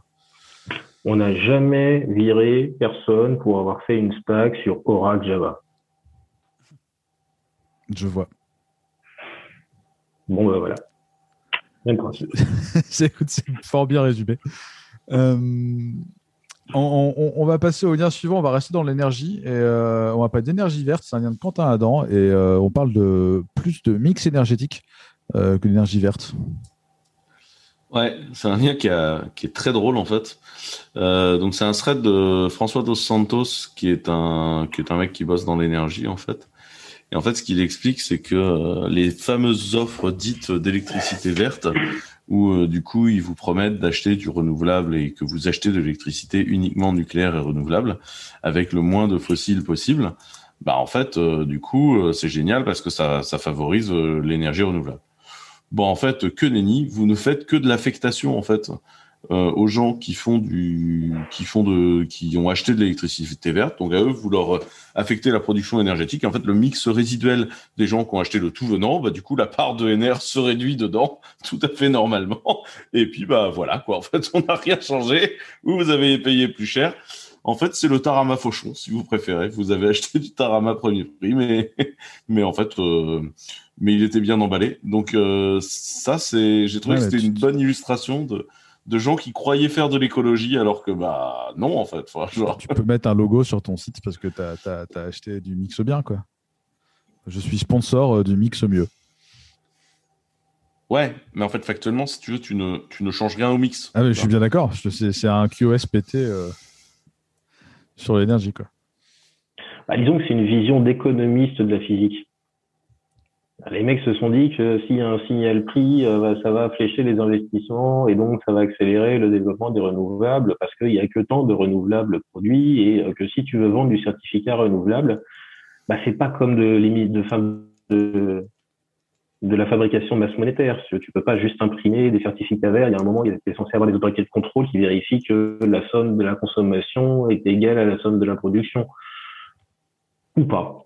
On n'a jamais viré personne pour avoir fait une stack sur Oracle Java. Je vois. Bon, ben voilà. [laughs] c'est fort bien résumé. Euh, on, va passer au lien suivant. On va rester dans l'énergie et euh, on va parler d'énergie verte. C'est un lien de Quentin Adam et euh, on parle de plus de mix énergétique que d'énergie verte. Ouais, c'est un lien qui, qui, est très drôle en fait. donc c'est un thread de François Dos Santos qui est un qui est un mec qui bosse dans l'énergie en fait et en fait, ce qu'il explique, c'est que euh, les fameuses offres dites d'électricité verte, où euh, du coup, ils vous promettent d'acheter du renouvelable et que vous achetez de l'électricité uniquement nucléaire et renouvelable, avec le moins de fossiles possible, bah en fait, euh, du coup, c'est génial parce que ça, ça favorise l'énergie renouvelable. Bon, en fait, que nenni, vous ne faites que de l'affectation, en fait. Euh, aux gens qui font du, qui font de, qui ont acheté de l'électricité verte. Donc à eux, vous leur affectez la production énergétique. En fait, le mix résiduel des gens qui ont acheté le tout venant, bah du coup la part de NR se réduit dedans, [laughs] tout à fait normalement. Et puis bah voilà quoi. En fait, on n'a rien changé. Vous avez payé plus cher. En fait, c'est le Tarama Fauchon, si vous préférez. Vous avez acheté du Tarama premier prix, mais [laughs] mais en fait, euh, mais il était bien emballé. Donc euh, ça, c'est, j'ai trouvé que c'était une bonne illustration de de gens qui croyaient faire de l'écologie alors que bah non en fait. Tu peux mettre un logo sur ton site parce que tu as, acheté du mix bien quoi. Je suis sponsor euh, du mix mieux. Ouais, mais en fait factuellement si tu veux tu ne, tu ne changes rien au mix. Ah mais je suis bien d'accord, c'est un QoS pété euh, sur l'énergie quoi. Bah, disons que c'est une vision d'économiste de la physique. Les mecs se sont dit que s'il y a un signal prix, euh, ça va flécher les investissements et donc ça va accélérer le développement des renouvelables parce qu'il n'y a que tant de renouvelables produits et euh, que si tu veux vendre du certificat renouvelable, bah, c'est pas comme de limite de fin de, de la fabrication de masse monétaire. Tu peux pas juste imprimer des certificats verts. Il y a un moment, il était censé avoir des autorités de contrôle qui vérifient que la somme de la consommation est égale à la somme de la production. Ou pas.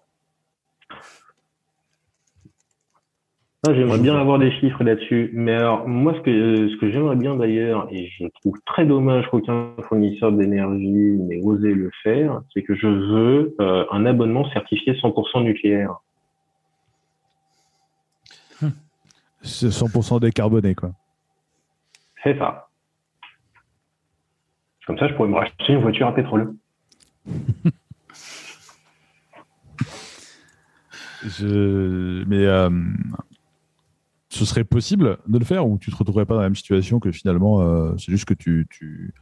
J'aimerais bien avoir des chiffres là-dessus. Mais alors, moi, ce que, ce que j'aimerais bien d'ailleurs, et je trouve très dommage qu'aucun fournisseur d'énergie n'ait osé le faire, c'est que je veux euh, un abonnement certifié 100% nucléaire. C'est 100% décarboné, quoi. C'est ça. Comme ça, je pourrais me racheter une voiture à pétrole. [laughs] je... Mais euh, ce serait possible de le faire ou tu te retrouverais pas dans la même situation que finalement euh, c'est juste que tu, tu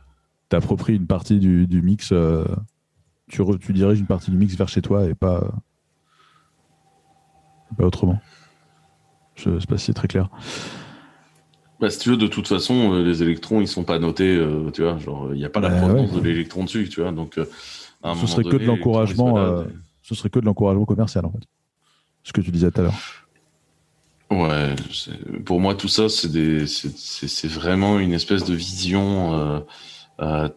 appropries une partie du, du mix, euh, tu, re- tu diriges une partie du mix vers chez toi et pas, pas autrement. Je sais pas si c'est très clair. Bah, si tu veux, de toute façon, euh, les électrons, ils sont pas notés, euh, tu vois, genre, il n'y a pas la Bah, provenance ouais. de l'électron dessus, tu vois, donc, euh, à un Ce serait que de l'encouragement. Ce serait que de l'encouragement commercial en fait. Ce que tu disais tout à l'heure. Ouais, pour moi, tout ça, c'est vraiment une espèce de vision, euh, euh,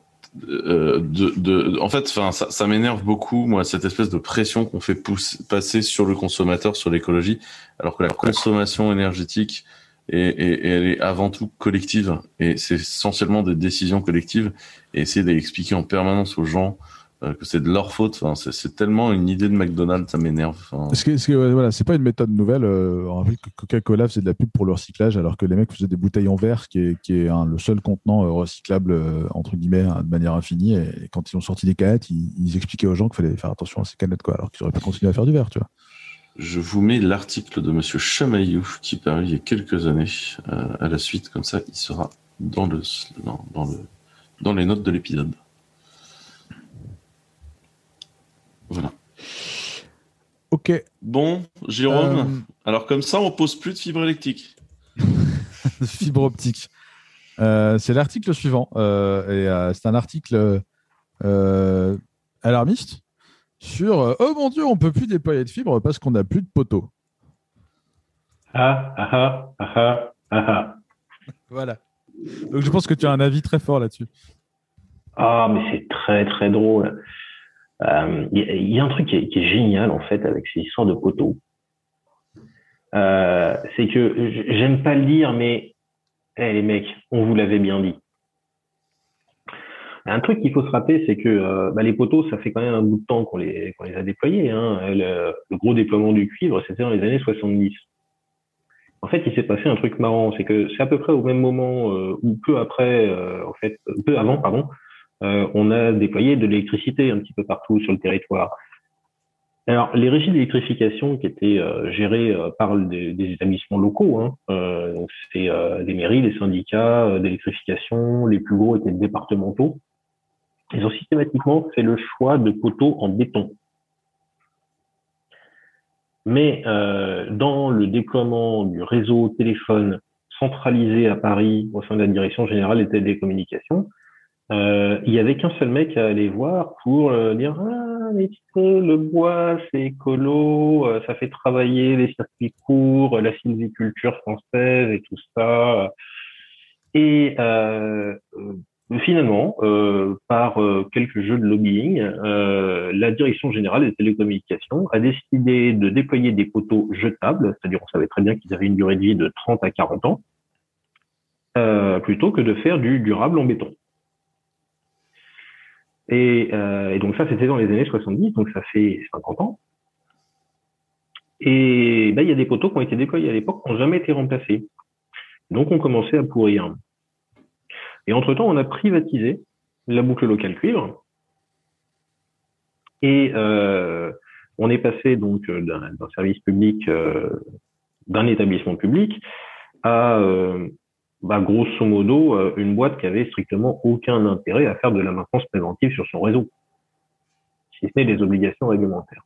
euh, de, de, en fait, ça, ça m'énerve beaucoup, moi, cette espèce de pression qu'on fait pousser, passer sur le consommateur, sur l'écologie, alors que la consommation énergétique est, est- elle est avant tout collective et c'est essentiellement des décisions collectives et essayer d'expliquer en permanence aux gens que c'est de leur faute, enfin, c'est, tellement une idée de McDonald's, ça m'énerve. Enfin, Est-ce que, voilà, c'est pas une méthode nouvelle. euh, on rappelle que Coca-Cola faisait de la pub pour le recyclage, alors que les mecs faisaient des bouteilles en verre, qui est, qui est un- le seul contenant euh, recyclable euh, entre guillemets hein, de manière infinie. Et, quand ils ont sorti des canettes, ils, ils expliquaient aux gens qu'il fallait faire attention à ces canettes, quoi, alors qu'ils auraient pas continué à faire du verre, tu vois. Je vous mets l'article de Monsieur Chamaillou qui parut il y a quelques années euh, à la suite, comme ça il sera dans, le, dans, dans le, dans les notes de l'épisode. Voilà. Ok. Bon, Jérôme, Euh, alors comme ça on pose plus de fibre électrique. [laughs] fibre optique. Euh, c'est l'article suivant. euh, et euh, c'est un article euh, alarmiste sur euh, Oh mon Dieu, on peut plus déployer de fibre parce qu'on n'a plus de poteaux. Ah, ah, ah, ah, ah, ah, ah. Voilà. Donc je pense que tu as un avis très fort là-dessus. Ah, mais c'est très très drôle. Euh, Il il y a un truc qui est, génial en fait avec ces histoires de poteaux. Euh, c'est que j'aime pas le dire, mais eh, les mecs, on vous l'avait bien dit. Un truc qu'il faut se rappeler, c'est que euh, bah, les poteaux, ça fait quand même un bout de temps qu'on les, a déployés. Hein. Le, gros déploiement du cuivre, c'était dans les années 70. En fait, il s'est passé un truc marrant, c'est que c'est à peu près au même moment euh, ou peu après, euh, en fait, peu avant, pardon, euh, on a déployé de l'électricité un petit peu partout sur le territoire. Alors, les régies d'électrification qui étaient euh, gérées euh, par des, établissements locaux, hein, euh, donc c'est des mairies, des syndicats d'électrification, les plus gros étaient départementaux. Ils ont systématiquement fait le choix de poteaux en béton. Mais dans le déploiement du réseau téléphone centralisé à Paris au sein de la Direction générale des télécommunications, il y avait qu'un seul mec à aller voir pour euh, dire ah mais tu sais le bois c'est écolo euh, ça fait travailler les circuits courts la sylviculture française et tout ça. Et euh, euh, finalement euh, par euh, quelques jeux de lobbying euh, la direction générale des télécommunications a décidé de déployer des poteaux jetables c'est-à-dire on savait très bien qu'ils avaient une durée de vie de 30 à 40 ans euh, plutôt que de faire du durable en béton et, euh, et, donc ça, c'était dans les années 70, donc ça fait 50 ans. Et ben, il y a des poteaux qui ont été déployés à l'époque qui n'ont jamais été remplacés. Donc on commençait à pourrir. Et entre-temps, on a privatisé la boucle locale cuivre. Et euh, on est passé donc d'un service public, euh, d'un établissement public, à euh, bah, grosso modo, euh, une boîte qui avait strictement aucun intérêt à faire de la maintenance préventive sur son réseau, si ce n'est des obligations réglementaires.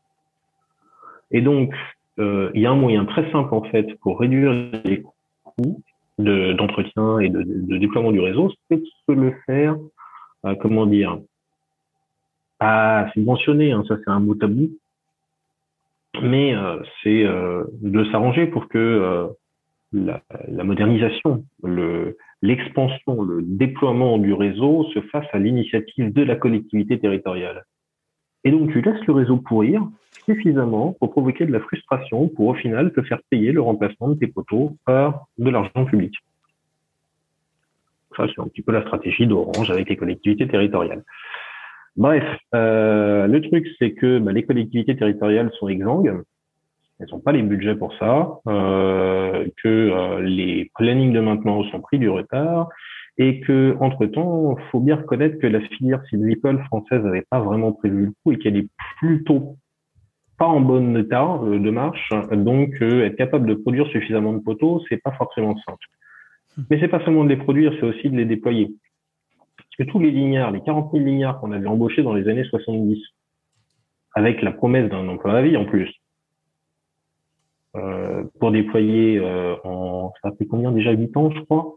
Et donc, euh, il y a un moyen très simple en fait pour réduire les coûts d'entretien et de, déploiement du réseau, c'est de le faire, euh, comment dire, pas subventionner, hein, ça c'est un mot tabou, mais euh, c'est de s'arranger pour que la, modernisation, l'expansion, le, le, déploiement du réseau se fasse à l'initiative de la collectivité territoriale. Et donc, tu laisses le réseau pourrir suffisamment pour provoquer de la frustration pour au final te faire payer le remplacement de tes poteaux par de l'argent public. Ça, c'est un petit peu la stratégie d'Orange avec les collectivités territoriales. Bref, euh, le truc, c'est que bah, les collectivités territoriales sont exsangues elles n'ont pas les budgets pour ça, euh, que euh, les plannings de maintenance ont pris du retard et que entre temps, faut bien reconnaître que la filière sylvicole française n'avait pas vraiment prévu le coup et qu'elle est plutôt pas en bon état euh, de marche. Donc, être capable de produire suffisamment de poteaux, c'est pas forcément simple. Mais c'est pas seulement de les produire, c'est aussi de les déployer. que tous les lignards, les 40 000 lignards qu'on avait embauchés dans les années 70, avec la promesse d'un emploi à vie en plus, euh, pour déployer euh, en, ça fait combien déjà 8 ans, je crois?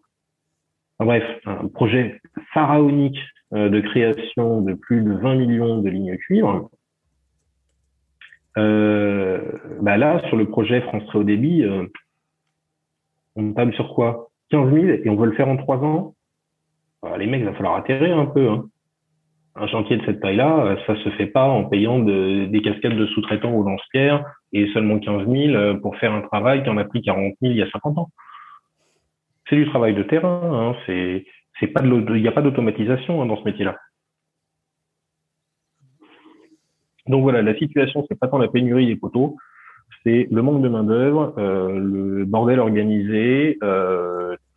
bref, un projet pharaonique euh, de création de plus de 20 millions de lignes cuivre. Euh, bah là, sur le projet France Très Haut Débit, on table sur quoi? 15 000 et on veut le faire en 3 ans? Bah, Les mecs, il va falloir atterrir un peu. Hein un chantier de cette taille-là, euh, ça se fait pas en payant des cascades de sous-traitants aux lance-pierres et seulement 15 000 euh, pour faire un travail qui en a pris 40 000 il y a 50 ans. C'est du travail de terrain, hein, c'est, pas il n'y a pas d'automatisation hein, dans ce métier-là. Donc voilà, la situation, c'est pas tant la pénurie des poteaux, c'est le manque de main d'œuvre, euh, le bordel organisé,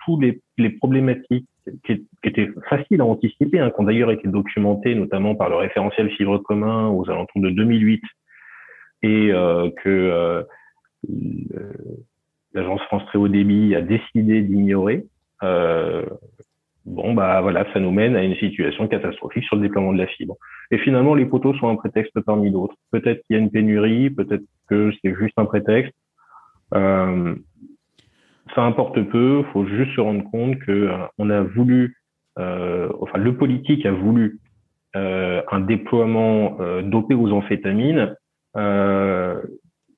tous les problématiques qui, était facile à anticiper, hein, qui ont d'ailleurs été documentés notamment par le référentiel fibre commun aux alentours de 2008, et euh, que euh, l'agence France Très Haut Débit a décidé d'ignorer. Euh, bon, bah voilà, ça nous mène à une situation catastrophique sur le déploiement de la fibre. Et finalement, les poteaux sont un prétexte parmi d'autres. Peut-être qu'il y a une pénurie, peut-être que c'est juste un prétexte. Ça importe peu. Il faut juste se rendre compte que euh, on a voulu, euh, enfin le politique a voulu euh, un déploiement dopé aux amphétamines,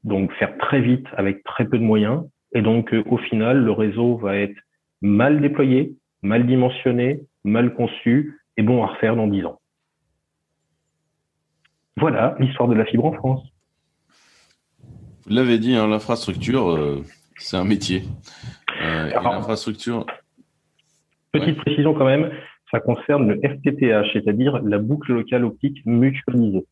donc faire très vite avec très peu de moyens, et donc au final le réseau va être mal déployé, mal dimensionné, mal conçu, et bon à refaire dans dix ans. Voilà l'histoire de la fibre en France. Vous l'avez dit, hein, l'infrastructure, c'est un métier. Euh, l'infrastructure. Petite précision quand même, ça concerne le FTTH, c'est-à-dire la boucle locale optique mutualisée.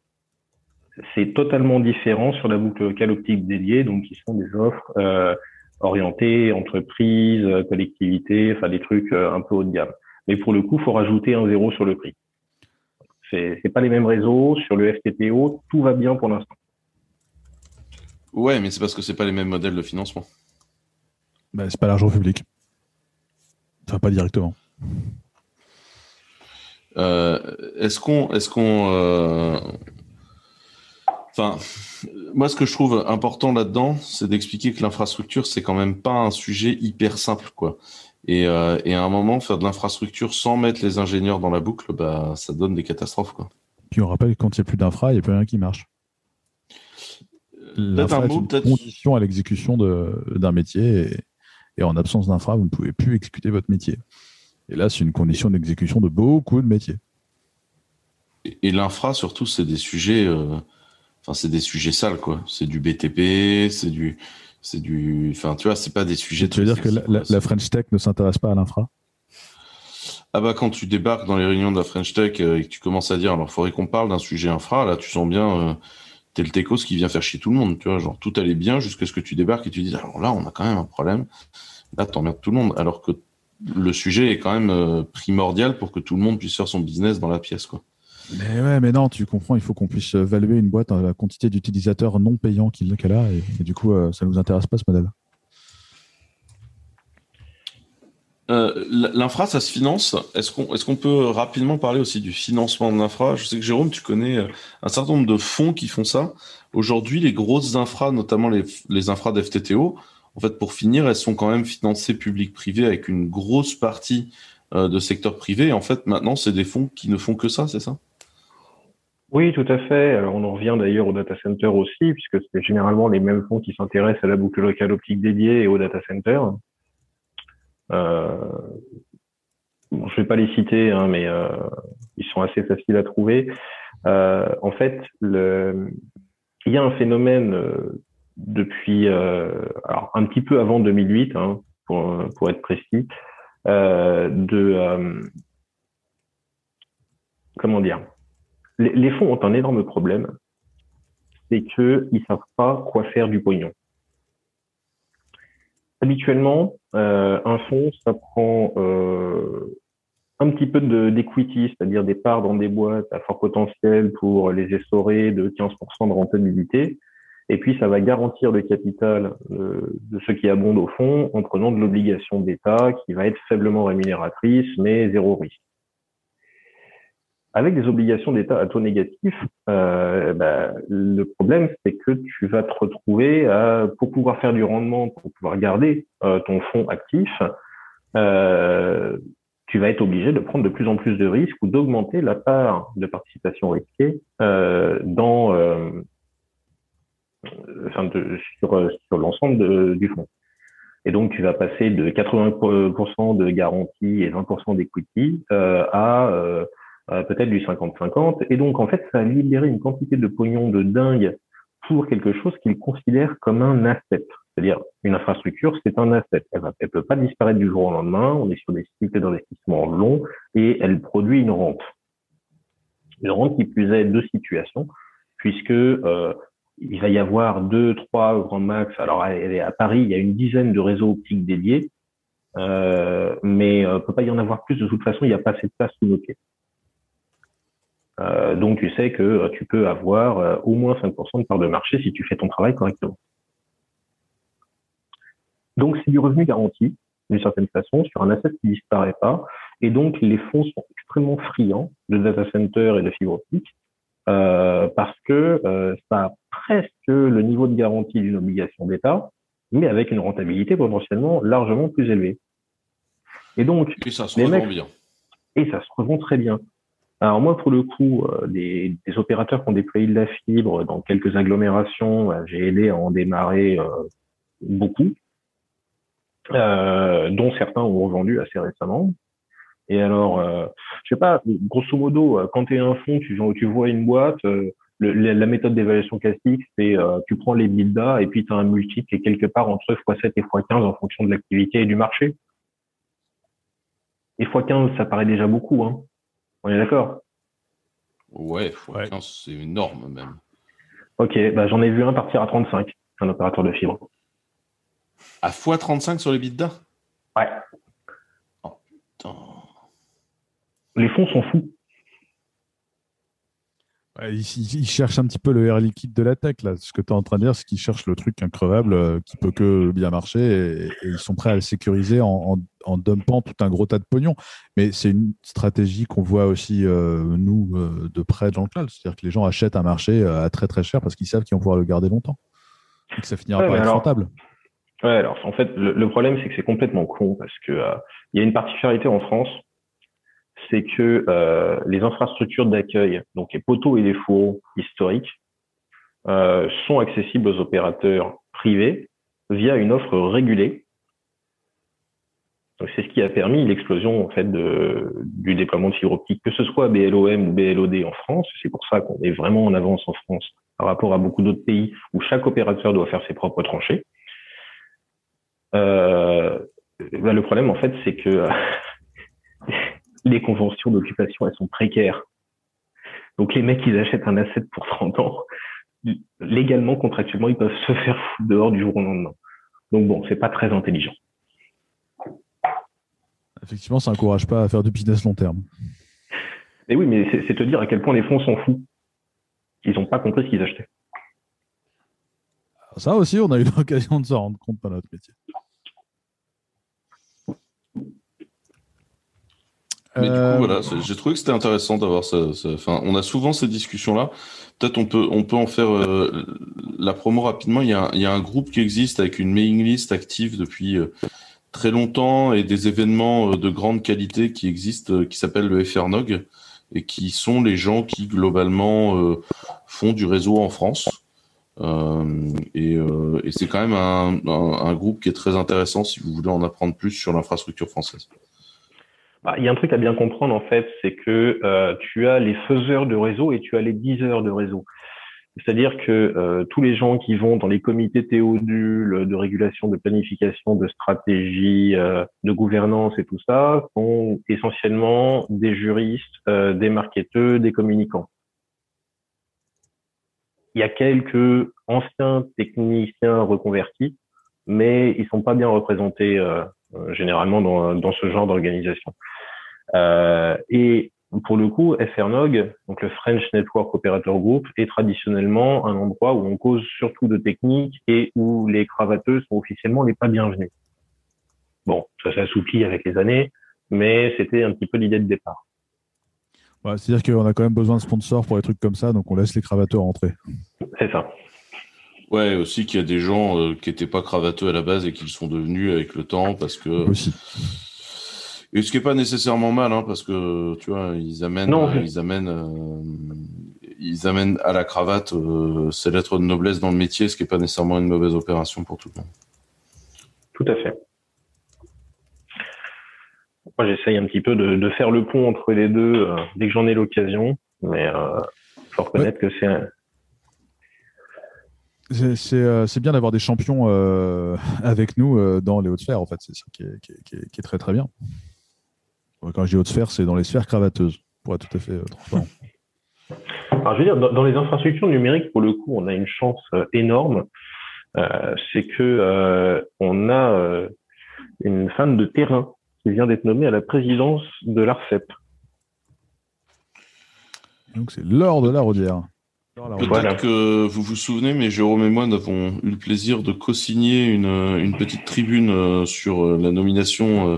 C'est totalement différent sur la boucle locale optique dédiée, donc qui sont des offres euh, orientées entreprises, collectivités, enfin des trucs euh, un peu haut de gamme. Mais pour le coup, il faut rajouter un zéro sur le prix. C'est pas les mêmes réseaux. Sur le FTTO, tout va bien pour l'instant. Ouais, mais c'est parce que c'est pas les mêmes modèles de financement. Bah, c'est pas l'argent public. Va pas directement. Euh, est-ce qu'on, est-ce qu'on, euh, enfin, moi, ce que je trouve important là-dedans, c'est d'expliquer que l'infrastructure, c'est quand même pas un sujet hyper simple, quoi. Et, euh, et à un moment, faire de l'infrastructure sans mettre les ingénieurs dans la boucle, bah, ça donne des catastrophes, quoi. Puis on rappelle que quand il n'y a plus d'infra, il n'y a plus rien qui marche. L'infra est une condition à l'exécution d'un métier et, et en absence d'infra, vous ne pouvez plus exécuter votre métier. Et là, c'est une condition d'exécution de beaucoup de métiers. Et, l'infra, surtout, c'est des sujets, euh, enfin, c'est des sujets sales, quoi. C'est du BTP, c'est du, c'est du, enfin, tu vois, c'est pas des sujets. Tu veux dire que la, French Tech ne s'intéresse pas à l'infra? Ah bah, quand tu débarques dans les réunions de la French Tech euh, et que tu commences à dire, alors, il faudrait qu'on parle d'un sujet infra, là, tu sens bien. Euh, t'es le techos qui vient faire chier tout le monde, tu vois, genre tout allait bien jusqu'à ce que tu débarques et tu dis alors là on a quand même un problème, là t'emmerdes tout le monde, alors que le sujet est quand même euh, primordial pour que tout le monde puisse faire son business dans la pièce. Mais ouais, mais non, tu comprends, il faut qu'on puisse évaluer une boîte à la quantité d'utilisateurs non payants qu'elle a, et, du coup, euh, ça ne nous intéresse pas ce modèle. Euh, l'infra, ça se finance. Est-ce qu'on peut rapidement parler aussi du financement de l'infra? Je sais que Jérôme, tu connais euh, un certain nombre de fonds qui font ça. Aujourd'hui, les grosses infras, notamment les, les infras d'FTTO, en fait, pour finir, elles sont quand même financées public-privé avec une grosse partie euh, de secteur privé. En fait, maintenant, c'est des fonds qui ne font que ça, c'est ça? Oui, tout à fait. Alors, on en revient d'ailleurs au data center aussi, puisque c'est généralement les mêmes fonds qui s'intéressent à la boucle locale optique dédiée et au data center. Euh, bon, je vais pas les citer, hein, mais euh, ils sont assez faciles à trouver. Euh, en fait, le, il y a un phénomène depuis alors un petit peu avant 2008, hein, pour, pour être précis, de comment dire. Les, fonds ont un énorme problème, c'est qu'ils savent pas quoi faire du pognon. Habituellement, euh, un fonds, ça prend euh, un petit peu d'equity, c'est-à-dire des parts dans des boîtes à fort potentiel pour les essorer de 15% de rentabilité. Et puis, ça va garantir le capital euh, de ceux qui abondent au fonds en prenant de l'obligation d'État qui va être faiblement rémunératrice, mais zéro risque. Avec des obligations d'État à taux négatif, euh, bah, le problème, c'est que tu vas te retrouver à, pour pouvoir faire du rendement, pour pouvoir garder euh, ton fonds actif, euh, tu vas être obligé de prendre de plus en plus de risques ou d'augmenter la part de participation risquée euh, dans, euh, enfin de, sur, sur l'ensemble du fonds. Et donc, tu vas passer de 80% de garantie et 20% d'equity euh, à euh, peut-être du 50-50. Et donc, en fait, ça a libéré une quantité de pognon de dingue pour quelque chose qu'ils considèrent comme un asset. C'est-à-dire, une infrastructure, c'est un asset. Elle ne peut pas disparaître du jour au lendemain. On est sur des cycles d'investissement longs et elle produit une rente. Une rente qui plus est de situation, puisque euh, il va y avoir deux, trois grands max. Alors, à Paris, il y a une dizaine de réseaux optiques dédiés, euh, mais euh, peut pas y en avoir plus. De toute façon, il n'y a pas assez de place sous nos. Euh, donc, tu sais que euh, tu peux avoir euh, au moins 5% de part de marché si tu fais ton travail correctement. Donc, c'est du revenu garanti, d'une certaine façon, sur un asset qui ne disparaît pas. Et donc, les fonds sont extrêmement friands de data center et de fibre optique parce que ça a presque le niveau de garantie d'une obligation d'État, mais avec une rentabilité potentiellement largement plus élevée. Et donc, et ça se revend bien. Et ça se revend très bien. Alors moi, pour le coup, euh, des, opérateurs qui ont déployé de la fibre dans quelques agglomérations, euh, j'ai aidé à en démarrer euh, beaucoup, dont certains ont revendu assez récemment. Et alors, je sais pas, grosso modo, quand tu es un fonds, tu, tu vois une boîte, la méthode d'évaluation classique, c'est tu prends les bidas et puis tu as un multiple qui est quelque part entre x7 et x15 en fonction de l'activité et du marché. Et x15, ça paraît déjà beaucoup. Hein. On est d'accord? Ouais, c'est énorme même. Ok, bah, j'en ai vu un partir à 35, un opérateur de fibre. À x35 sur les bidas Ouais. Oh, putain. Les fonds sont fous il, cherche un petit peu le air liquide de la tech. Là. Ce que tu es en train de dire, c'est qu'ils cherchent le truc increvable euh, qui peut que bien marcher et, ils sont prêts à le sécuriser en, en, dumpant tout un gros tas de pognon. Mais c'est une stratégie qu'on voit aussi, euh, nous, euh, de près dans le cloud. C'est-à-dire que les gens achètent un marché à très très cher parce qu'ils savent qu'ils vont pouvoir le garder longtemps et que ça finira par être rentable. Ouais, alors en fait, le, problème, c'est que c'est complètement con parce que il y a une particularité en France c'est que euh, les infrastructures d'accueil, donc les poteaux et les fourreaux historiques, euh, sont accessibles aux opérateurs privés via une offre régulée. c'est ce qui a permis l'explosion en fait du déploiement de fibre optique, que ce soit BLOM ou BLOD en France. C'est pour ça qu'on est vraiment en avance en France par rapport à beaucoup d'autres pays où chaque opérateur doit faire ses propres tranchées. Euh, bah, le problème en fait, c'est que [laughs] les conventions d'occupation, elles sont précaires. Donc les mecs, ils achètent un asset pour 30 ans. Légalement, contractuellement, ils peuvent se faire foutre dehors du jour au lendemain. Donc bon, c'est pas très intelligent. Effectivement, ça n'encourage pas à faire du business long terme. Mais oui, mais c'est te dire à quel point les fonds sont fous. Ils n'ont pas compris ce qu'ils achetaient. Ça aussi, on a eu [laughs] l'occasion de s'en rendre compte par notre métier. Mais du coup, euh, voilà, j'ai trouvé que c'était intéressant d'avoir ça. Enfin, on a souvent ces discussions-là. Peut-être on peut, on peut en faire euh, la promo rapidement. Il y, a, il y, a, un groupe qui existe avec une mailing list active depuis euh, très longtemps et des événements de grande qualité qui existent, qui s'appelle le FRNOG et qui sont les gens qui globalement font du réseau en France. et, et c'est quand même un, un, un groupe qui est très intéressant si vous voulez en apprendre plus sur l'infrastructure française. Bah, il y a un truc à bien comprendre en fait, c'est que euh, tu as les faiseurs de réseau et tu as les diseurs de réseau. C'est-à-dire que euh, tous les gens qui vont dans les comités théodules de régulation, de planification, de stratégie, euh, de gouvernance et tout ça sont essentiellement des juristes, des marketeurs, des communicants. Il y a quelques anciens techniciens reconvertis, mais ils sont pas bien représentés généralement dans, dans, ce genre d'organisation. Euh, et pour le coup, FRNOG, donc le French Network Operator Group, est traditionnellement un endroit où on cause surtout de techniques et où les cravateux sont officiellement les pas bienvenus. Bon, ça s'assouplit avec les années, mais c'était un petit peu l'idée de départ. Ouais, C'est-à-dire qu'on a quand même besoin de sponsors pour les trucs comme ça, donc on laisse les cravateurs rentrer. C'est ça. Ouais, aussi qu'il y a des gens euh, qui n'étaient pas cravateux à la base et qui le sont devenus avec le temps parce que. Aussi. Et ce qui est pas nécessairement mal, hein, parce que tu vois, ils amènent, Non. euh, ils amènent, euh, ils amènent à la cravate euh, ces lettres de noblesse dans le métier, ce qui est pas nécessairement une mauvaise opération pour tout le monde. Tout à fait. Moi, j'essaye un petit peu de, de faire le pont entre les deux euh, dès que j'en ai l'occasion, mais euh, faut reconnaître que c'est un- C'est- euh, bien d'avoir des champions euh, avec nous euh, dans les hautes sphères, en fait. C'est ça qui est, qui est- qui est- qui est très très bien. Quand je dis hautes sphères, c'est dans les sphères cravateuses, pour être tout à fait euh, transparent. Alors, je veux dire, dans, dans les infrastructures numériques, pour le coup, on a une chance euh, énorme. Euh, c'est que euh, on a euh, une femme de terrain qui vient d'être nommée à la présidence de l'ARCEP. Donc c'est l'or de la rodière. Peut-être Voilà. que vous vous souvenez, mais Jérôme et moi nous avons eu le plaisir de co-signer une, une petite tribune euh, sur euh, la nomination euh,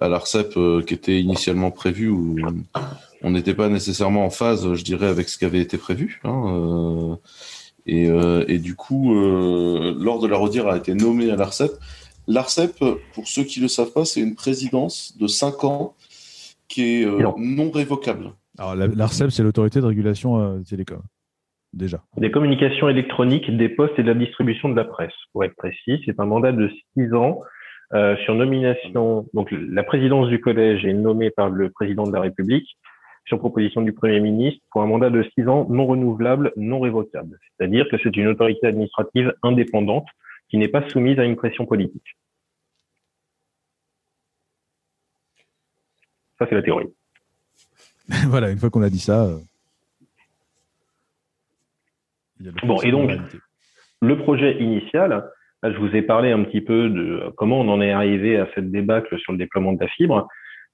à l'ARCEP qui était initialement prévue, où on n'était pas nécessairement en phase, je dirais, avec ce qui avait été prévu. hein, et, et du coup, Laure de la Rodière a été nommée à l'ARCEP. L'ARCEP, pour ceux qui ne le savent pas, c'est une présidence de 5 ans qui est Non. non révocable. Alors la- l'ARCEP, c'est l'autorité de régulation euh, télécom. Déjà. Des communications électroniques, des postes et de la distribution de la presse. Pour être précis, c'est un mandat de six ans euh, sur nomination. Donc la présidence du collège est nommée par le président de la République sur proposition du Premier ministre pour un mandat de six ans non renouvelable, non révocable. C'est-à-dire que c'est une autorité administrative indépendante qui n'est pas soumise à une pression politique. Ça, c'est la théorie. [laughs] voilà, une fois qu'on a dit ça. euh, il y a le Bon, et donc. Le projet initial, là, je vous ai parlé un petit peu de comment on en est arrivé à cette débâcle sur le déploiement de la fibre.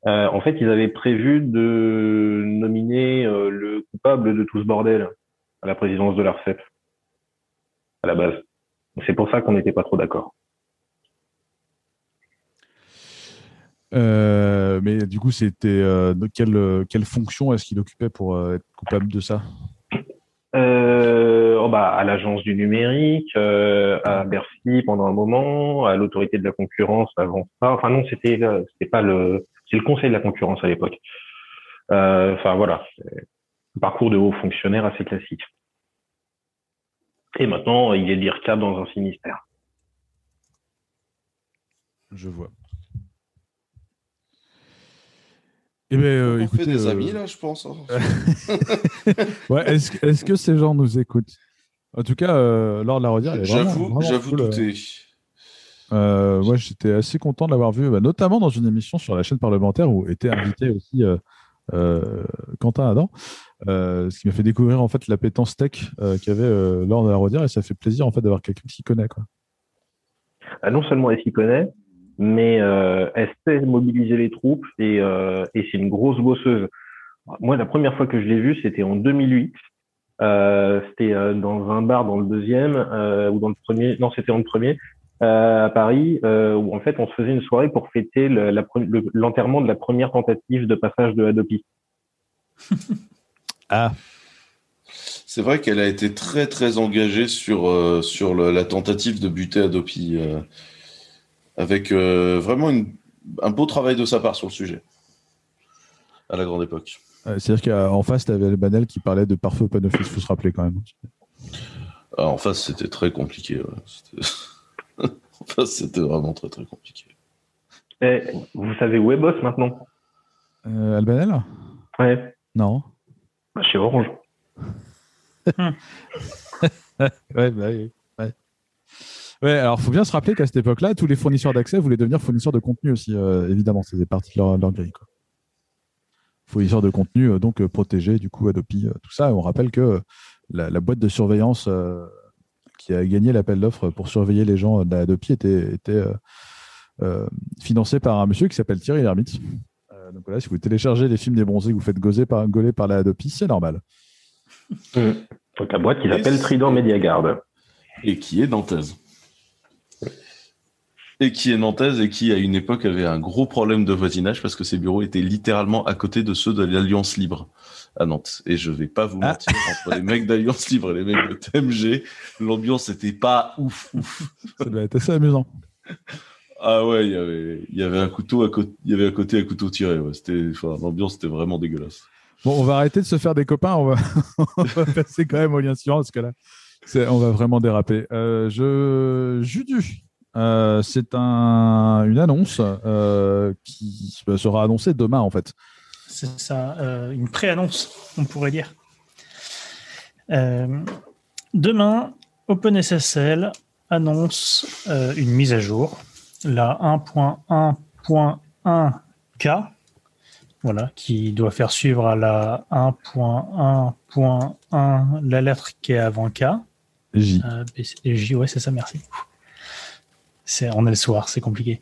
Euh, en fait, ils avaient prévu de nominer euh, le coupable de tout ce bordel à la présidence de l'ARCEP, à la base. C'est pour ça qu'on n'était pas trop d'accord. Euh, mais du coup, c'était quelle, quelle fonction est-ce qu'il occupait pour être coupable de ça? Euh, oh bah, à l'agence du numérique, euh, à Bercy pendant un moment, à l'autorité de la concurrence avant ça. Enfin non, c'était euh, c'était pas le c'est le conseil de la concurrence à l'époque. Euh, Enfin voilà, un parcours de haut fonctionnaire assez classique. Et maintenant, il est l'IRCAP dans un finistère. Je vois. Eh euh, on écoutez, fait des euh, amis là, je pense. hein. [laughs] ouais, est-ce, que- est-ce que ces gens nous écoutent? En tout cas, euh, Laure de la vraiment- J'avoue, j'avoue cool, euh. douter. Euh, moi, j'étais assez content de l'avoir vu, bah, notamment dans une émission sur la chaîne parlementaire où était invité aussi euh, euh, Quentin Adam, euh, ce qui m'a fait découvrir en fait l'appétence tech euh, qu'avait euh, Laure de la Rodière et ça fait plaisir en fait d'avoir quelqu'un qui s'y connaît. Quoi. Ah, non seulement elle s'y connaît, mais euh, elle sait mobiliser les troupes et, euh, et c'est une grosse bosseuse. Moi, la première fois que je l'ai vue, c'était en 2008. Euh, c'était euh, dans un bar dans le deuxième euh, ou dans le premier. Non, c'était dans le premier euh, à Paris, euh, où en fait on se faisait une soirée pour fêter le- la pre- le- l'enterrement de la première tentative de passage de Adopi. [laughs] Ah, C'est vrai qu'elle a été très très engagée sur, euh, sur le- la tentative de buter Adopi, euh, avec euh, vraiment une- un beau travail de sa part sur le sujet, à la grande époque. Euh, c'est-à-dire qu'en face, tu avais Albanel qui parlait de pare-feu open office, faut se rappeler quand même. Ah, en face, c'était très compliqué. ouais. [laughs] En face, c'était vraiment très très compliqué. Et vous savez où est Boss maintenant? Euh, Albanel? Ouais, Non. bah, chez Orange. [laughs] Ouais, bah oui. Ouais. Alors faut bien se rappeler qu'à cette époque-là, tous les fournisseurs d'accès voulaient devenir fournisseurs de contenu aussi, euh, évidemment, ça faisait partie de leur, leur grille. Quoi. Fournisseurs de contenu, euh, donc euh, protégés, du coup, Adopi, euh, tout ça. Et on rappelle que la, la boîte de surveillance euh, qui a gagné l'appel d'offres pour surveiller les gens d'Adopi était, était euh, euh, financée par un monsieur qui s'appelle Thierry Lhermitte. Euh, donc voilà, si vous téléchargez les films des bronzés que vous faites gauzer par, gauler par la Adopi, c'est normal. Donc la boîte qui s'appelle Trident Mediaguard. Et qui est nantaise. Et qui est nantaise et qui, à une époque, avait un gros problème de voisinage parce que ses bureaux étaient littéralement à côté de ceux de l'Alliance Libre à Nantes. Et je vais pas vous Ah. mentir, entre les mecs d'Alliance Libre et les mecs de TMG, l'ambiance était pas ouf, ouf. Ça doit être assez amusant. Ah ouais, il y avait, il y avait un couteau à côté, il y avait à côté un couteau tiré. Ouais. C'était, enfin, l'ambiance était vraiment dégueulasse. Bon, on va arrêter de se faire des copains. On va, [laughs] on va passer quand même au lien suivant parce que là, on va vraiment déraper. Euh, je, Judu, euh, c'est un, une annonce euh, qui sera annoncée demain en fait. C'est ça, euh, une pré-annonce, on pourrait dire. Demain, OpenSSL annonce une mise à jour, la 1.1.1k, voilà, qui doit faire suivre à la 1.1.1 la lettre qui est avant K. J. J, ouais, c'est ça, merci. C'est, on est le soir, c'est compliqué.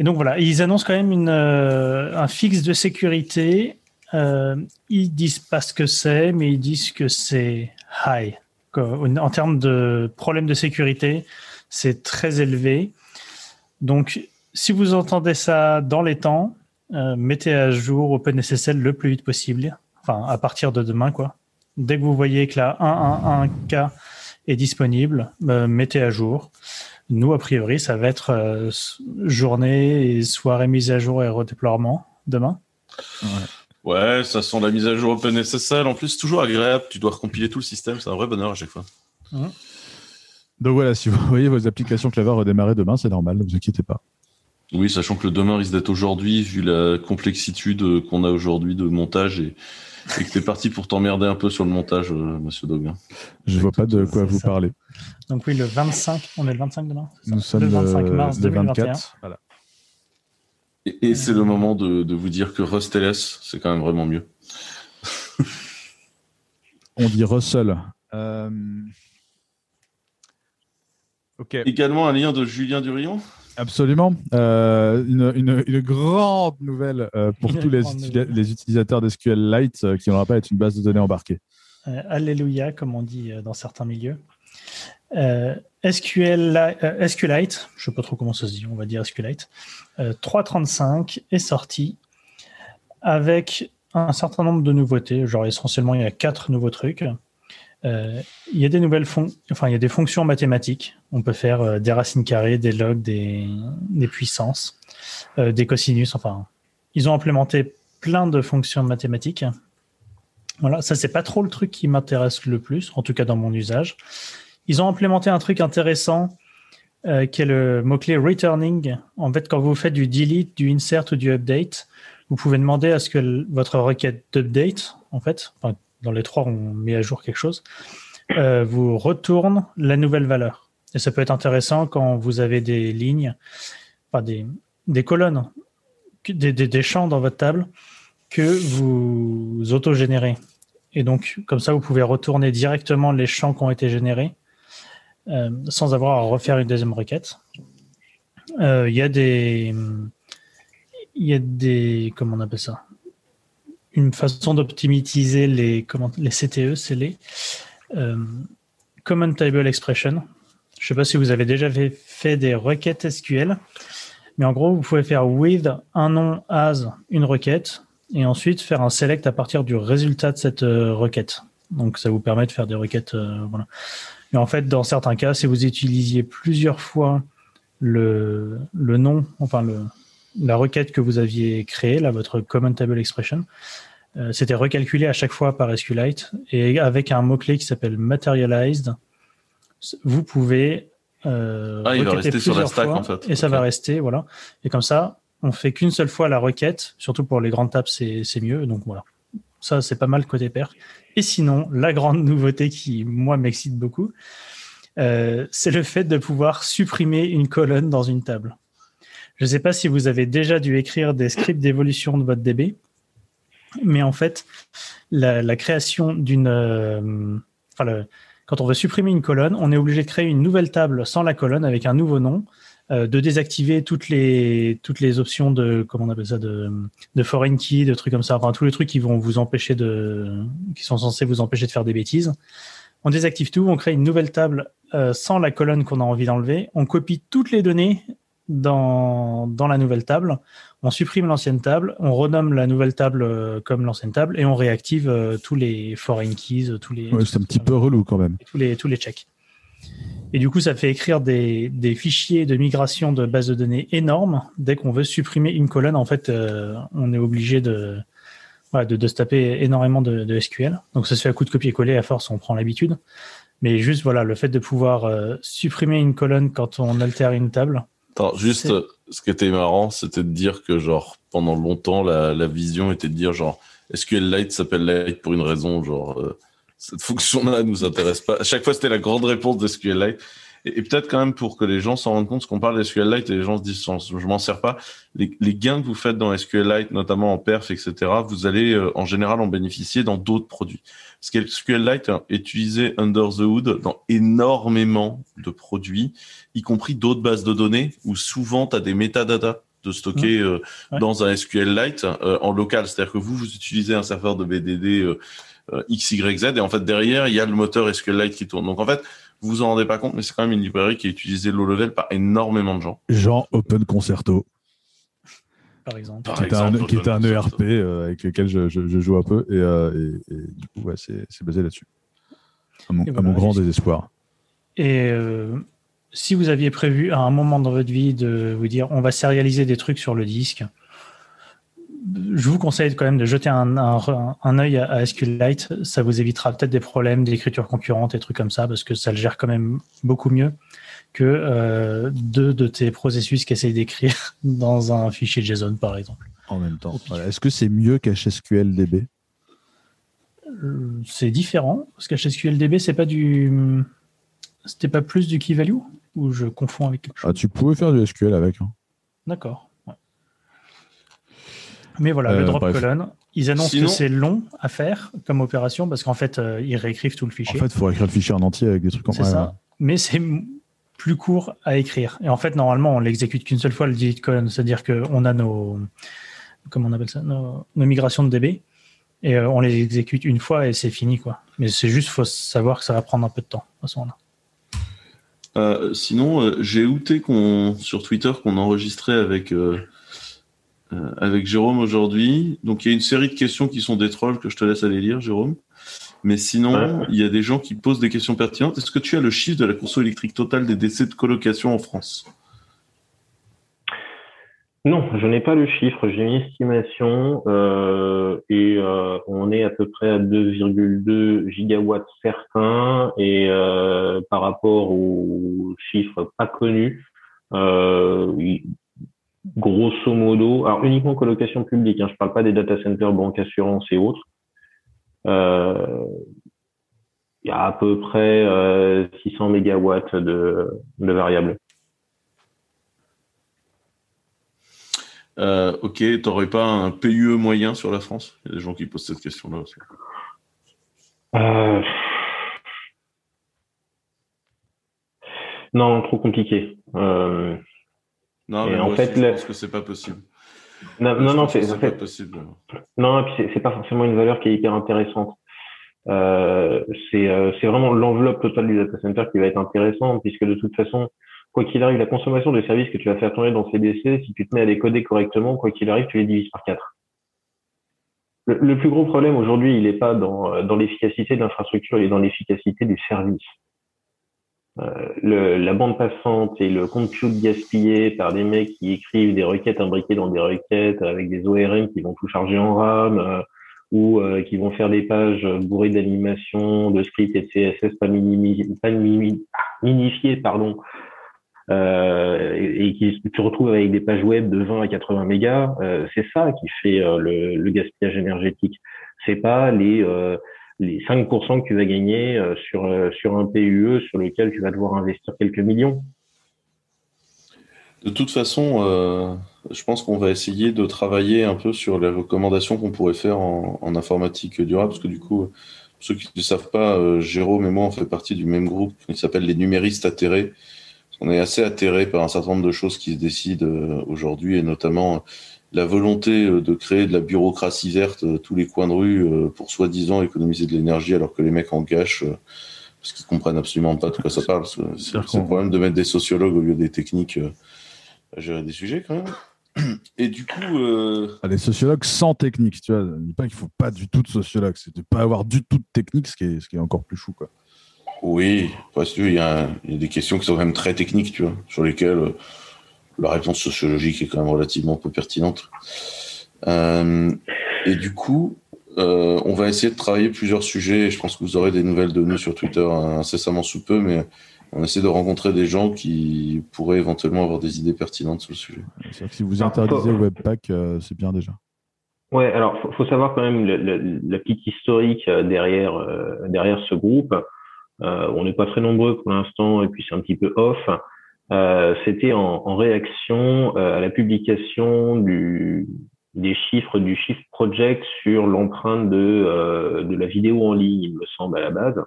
Et donc voilà, ils annoncent quand même euh, un fixe de sécurité. Euh, ils disent pas ce que c'est, mais ils disent que c'est high. En termes de problème de sécurité, c'est très élevé. Donc, si vous entendez ça dans les temps, euh, mettez à jour OpenSSL le plus vite possible. Enfin, à partir de demain, quoi. Dès que vous voyez que la 1.1.1k est disponible, euh, mettez à jour. Nous, a priori, ça va être euh, journée et soirée mise à jour et redéploiement demain. Ouais, ça sent la mise à jour OpenSSL. En plus, c'est toujours agréable. Tu dois recompiler tout le système. C'est un vrai bonheur à chaque fois. Donc voilà, si vous [laughs] voyez vos applications Clever redémarrer demain, c'est normal, ne vous inquiétez pas. Oui, sachant que le demain risque d'être aujourd'hui, vu la complexitude euh, qu'on a aujourd'hui de montage et, et que t'es parti pour t'emmerder un peu sur le montage, euh, monsieur Doguin. Je vois pas de quoi vous ça. parlez. Donc oui, le 25, on est le 25 demain Nous sommes Le 25 le- mars le 2021. 24. Voilà. Et, et c'est le moment de, de vous dire que Rust LS, c'est quand même vraiment mieux. [laughs] On dit Russell. Euh, Ok. Également un lien de Julien Durillon. Absolument. Euh, une, une- une grande nouvelle euh, pour Une tous les, nouvelle. utilisateurs d'SQLite euh, qui n'aura pas être une base de données embarquée. Euh, Alléluia, comme on dit dans certains milieux. SQL, SQLite, je ne sais pas trop comment ça se dit, on va dire SQLite, euh, 3.35 est sorti avec un certain nombre de nouveautés. Genre essentiellement, il y a quatre nouveaux trucs. Euh, il y a des nouvelles enfin y a des fonctions mathématiques. On peut faire euh, des racines carrées, des logs, des, puissances, euh, des cosinus. Enfin, ils ont implémenté plein de fonctions mathématiques. Voilà, ça c'est pas trop le truc qui m'intéresse le plus, en tout cas dans mon usage. Ils ont implémenté un truc intéressant qui est le mot-clé returning. En fait, quand vous faites du delete, du insert ou du update, vous pouvez demander à ce que votre requête d'update, en fait, enfin, dans les trois, on met à jour quelque chose, euh, vous retourne la nouvelle valeur. Et ça peut être intéressant quand vous avez des lignes, enfin des, des colonnes, des, des, des champs dans votre table que vous autogénérez. Et donc, comme ça, vous pouvez retourner directement les champs qui ont été générés euh, sans avoir à refaire une deuxième requête. Euh, Il y a des. Il y a des. Comment on appelle ça? Une façon d'optimiser les, les CTE, c'est les euh, Common Table Expression. Je ne sais pas si vous avez déjà fait, fait des requêtes SQL, mais en gros, vous pouvez faire with un nom as une requête et ensuite faire un select à partir du résultat de cette euh, requête. Donc ça vous permet de faire des requêtes. euh, voilà. Mais en fait, dans certains cas, si vous utilisiez plusieurs fois le, le nom, enfin le, la requête que vous aviez créée, là, votre Common Table Expression, euh, c'était recalculé à chaque fois par SQLite et avec un mot-clé qui s'appelle Materialized, vous pouvez euh, Ah, il va rester sur la stack, fois en fait. et ça va rester, voilà. Et comme ça, on fait qu'une seule fois la requête, surtout pour les grandes tables, c'est c'est mieux. Donc voilà, ça c'est pas mal côté pair. Et sinon, la grande nouveauté qui, moi, m'excite beaucoup, euh, c'est le fait de pouvoir supprimer une colonne dans une table. Je ne sais pas si vous avez déjà dû écrire des scripts d'évolution de votre DB, mais en fait, la, la création d'une... euh, enfin, quand on veut supprimer une colonne, on est obligé de créer une nouvelle table sans la colonne avec un nouveau nom, euh, de désactiver toutes les, toutes les options de, comment on appelle ça, de, de foreign key, de trucs comme ça, enfin tous les trucs qui vont vous empêcher de, qui sont censés vous empêcher de faire des bêtises. On désactive tout, on crée une nouvelle table euh, sans la colonne qu'on a envie d'enlever. On copie toutes les données dans, dans la nouvelle table. On supprime l'ancienne table, on renomme la nouvelle table euh, comme l'ancienne table et on réactive euh, tous les foreign keys, tous les. Ouais, c'est un petit peu relou quand même. Tous les, tous les checks. Et du coup, ça fait écrire des, des fichiers de migration de base de données énormes. Dès qu'on veut supprimer une colonne, en fait, euh, on est obligé de, voilà, de, de se taper énormément de, de SQL. Donc ça se fait à coup de copier-coller, à force, on prend l'habitude. Mais juste, voilà, le fait de pouvoir euh, supprimer une colonne quand on altère une table. Attends, juste, ce qui était marrant, c'était de dire que, genre, pendant longtemps, la, la vision était de dire, genre, SQLite s'appelle Lite pour une raison, genre, euh, cette fonction-là nous intéresse pas. À chaque fois, c'était la grande réponse de SQLite. Et, et peut-être quand même pour que les gens s'en rendent compte, parce qu'on parle de SQLite et les gens se disent, je m'en sers pas. Les, les gains que vous faites dans SQLite, notamment en perf, etc., vous allez euh, en général en bénéficier dans d'autres produits. Parce que SQLite est utilisé under the hood dans énormément de produits, y compris d'autres bases de données où souvent tu as des métadatas de stocker euh, Ouais. dans un SQLite euh, en local. C'est-à-dire que vous, vous utilisez un serveur de BDD euh, euh, XYZ et en fait derrière, il y a le moteur SQLite qui tourne. Donc en fait, vous vous en rendez pas compte, mais c'est quand même une librairie qui est utilisée low level par énormément de gens. Jean Open Concerto, par exemple. Par qui était un, qui ERP Concerto. euh, avec lequel je, je- je joue un peu et, euh, et- et du coup, ouais, c'est basé là-dessus. À mon, à grand désespoir. Et euh, si vous aviez prévu à un moment dans votre vie de vous dire on va sérialiser des trucs sur le disque, je vous conseille quand même de jeter un, un, un œil à, à SQLite. Ça vous évitera peut-être des problèmes d'écriture concurrente et trucs comme ça parce que ça le gère quand même beaucoup mieux que euh, deux de tes processus qui essayent d'écrire [laughs] dans un fichier JSON par exemple. En même temps. Voilà. Est-ce que c'est mieux qu'HSQLDB? Euh, C'est différent parce qu'HSQLDB c'est pas du c'était pas plus du key value ou je confonds avec quelque chose? ah, Tu pouvais faire du SQL avec. hein. D'accord. Mais voilà, Euh, le drop bref. colonne, ils annoncent Sinon- que c'est long à faire comme opération parce qu'en fait, euh, ils réécrivent tout le En fichier. fait, il faut écrire le fichier en entier avec des trucs en c'est ouais, ça. Mais c'est plus court à écrire. Et en fait, normalement, on l'exécute qu'une seule fois, le delete colonne. C'est-à-dire qu'on a nos, comment on appelle ça, nos, nos migrations de DB. Et euh, on les exécute une fois et c'est fini, quoi. Mais c'est juste, faut savoir que ça va prendre un peu de temps à ce moment-là. Euh, sinon, euh, j'ai outé qu'on sur Twitter qu'on enregistrait avec euh, euh, avec Jérôme aujourd'hui. Donc il y a une série de questions qui sont des trolls que je te laisse aller lire, Jérôme. Mais sinon, Ouais. il y a des gens qui posent des questions pertinentes. Est-ce que tu as le chiffre de la conso électrique totale des décès de colocation en France? Non, je n'ai pas le chiffre, j'ai une estimation euh, et euh, on est à peu près à 2,2 gigawatts certains et par rapport aux chiffres pas connus, euh, grosso modo, alors uniquement colocation publique, hein, je parle pas des data centers, banque, assurance et autres. Euh, il y a à peu près euh, 600 mégawatts de, de variables. euh, Ok, t'aurais pas un PUE moyen sur la France? Il y a des gens qui posent cette question-là aussi. Euh, Non, trop compliqué. Non, mais en moi fait, aussi, je le- pense que c'est pas possible. Non, non, non, c'est en pas possible. non, puis c'est- pas forcément une valeur qui est hyper intéressante. Euh, c'est euh, c'est vraiment l'enveloppe totale du data center qui va être intéressante, puisque de toute façon, quoi qu'il arrive, la consommation de services que tu vas faire tourner dans CDC, si tu te mets à les coder correctement, quoi qu'il arrive, tu les divises par quatre. Le, le plus gros problème aujourd'hui, il n'est pas dans, euh, dans l'efficacité de l'infrastructure, il est dans l'efficacité du service. Euh, le, la bande passante et le compute gaspillé par des mecs qui écrivent des requêtes imbriquées dans des requêtes avec des ORM qui vont tout charger en RAM euh, ou euh, qui vont faire des pages bourrées d'animations, de scripts et de CSS pas, minimi, pas mini- minifiés, pardon, euh, et, qui tu retrouves avec des pages web de 20 à 80 mégas, euh, c'est ça qui fait euh, le, le gaspillage énergétique. C'est pas les les 5% que tu vas gagner euh, sur euh, sur un PUE sur lequel tu vas devoir investir quelques millions. De toute façon, euh, je pense qu'on va essayer de travailler un peu sur les recommandations qu'on pourrait faire en, informatique durable, parce que du coup, pour ceux qui ne savent pas, Jérôme et moi, on fait partie du même groupe qui s'appelle les numéristes atterrés. On est assez atterrés par un certain nombre de choses qui se décident aujourd'hui, et notamment la volonté euh, de créer de la bureaucratie verte euh, tous les coins de rue euh, pour soi-disant économiser de l'énergie, alors que les mecs en gâchent parce qu'ils comprennent absolument pas de quoi ça parle. C'est le problème de mettre des sociologues au lieu des techniques à gérer des sujets quand même. [coughs] Et du coup. Euh... Ah, les sociologues sans technique, tu vois. Ne dis pas qu'il faut pas du tout de sociologue, c'est de pas avoir du tout de technique, ce qui est, ce qui est encore plus chou, quoi. Oui, parce qu'il y, a, y a des questions qui sont quand même très techniques, tu vois, sur lesquelles la réponse sociologique est quand même relativement peu pertinente. Euh, et du coup, euh, on va essayer de travailler plusieurs sujets. Je pense que vous aurez des nouvelles de nous sur Twitter incessamment sous peu, mais on essaie de rencontrer des gens qui pourraient éventuellement avoir des idées pertinentes sur le sujet. si vous interdisez Webpack, euh, c'est bien déjà. Ouais, alors faut, faut savoir quand même la petite historique derrière derrière ce groupe. on n'est pas très nombreux pour l'instant et puis c'est un petit peu off. Euh, c'était en, en, réaction euh, à la publication du, des chiffres du Shift Project sur l'empreinte de, euh, de la vidéo en ligne, il me semble, à la base.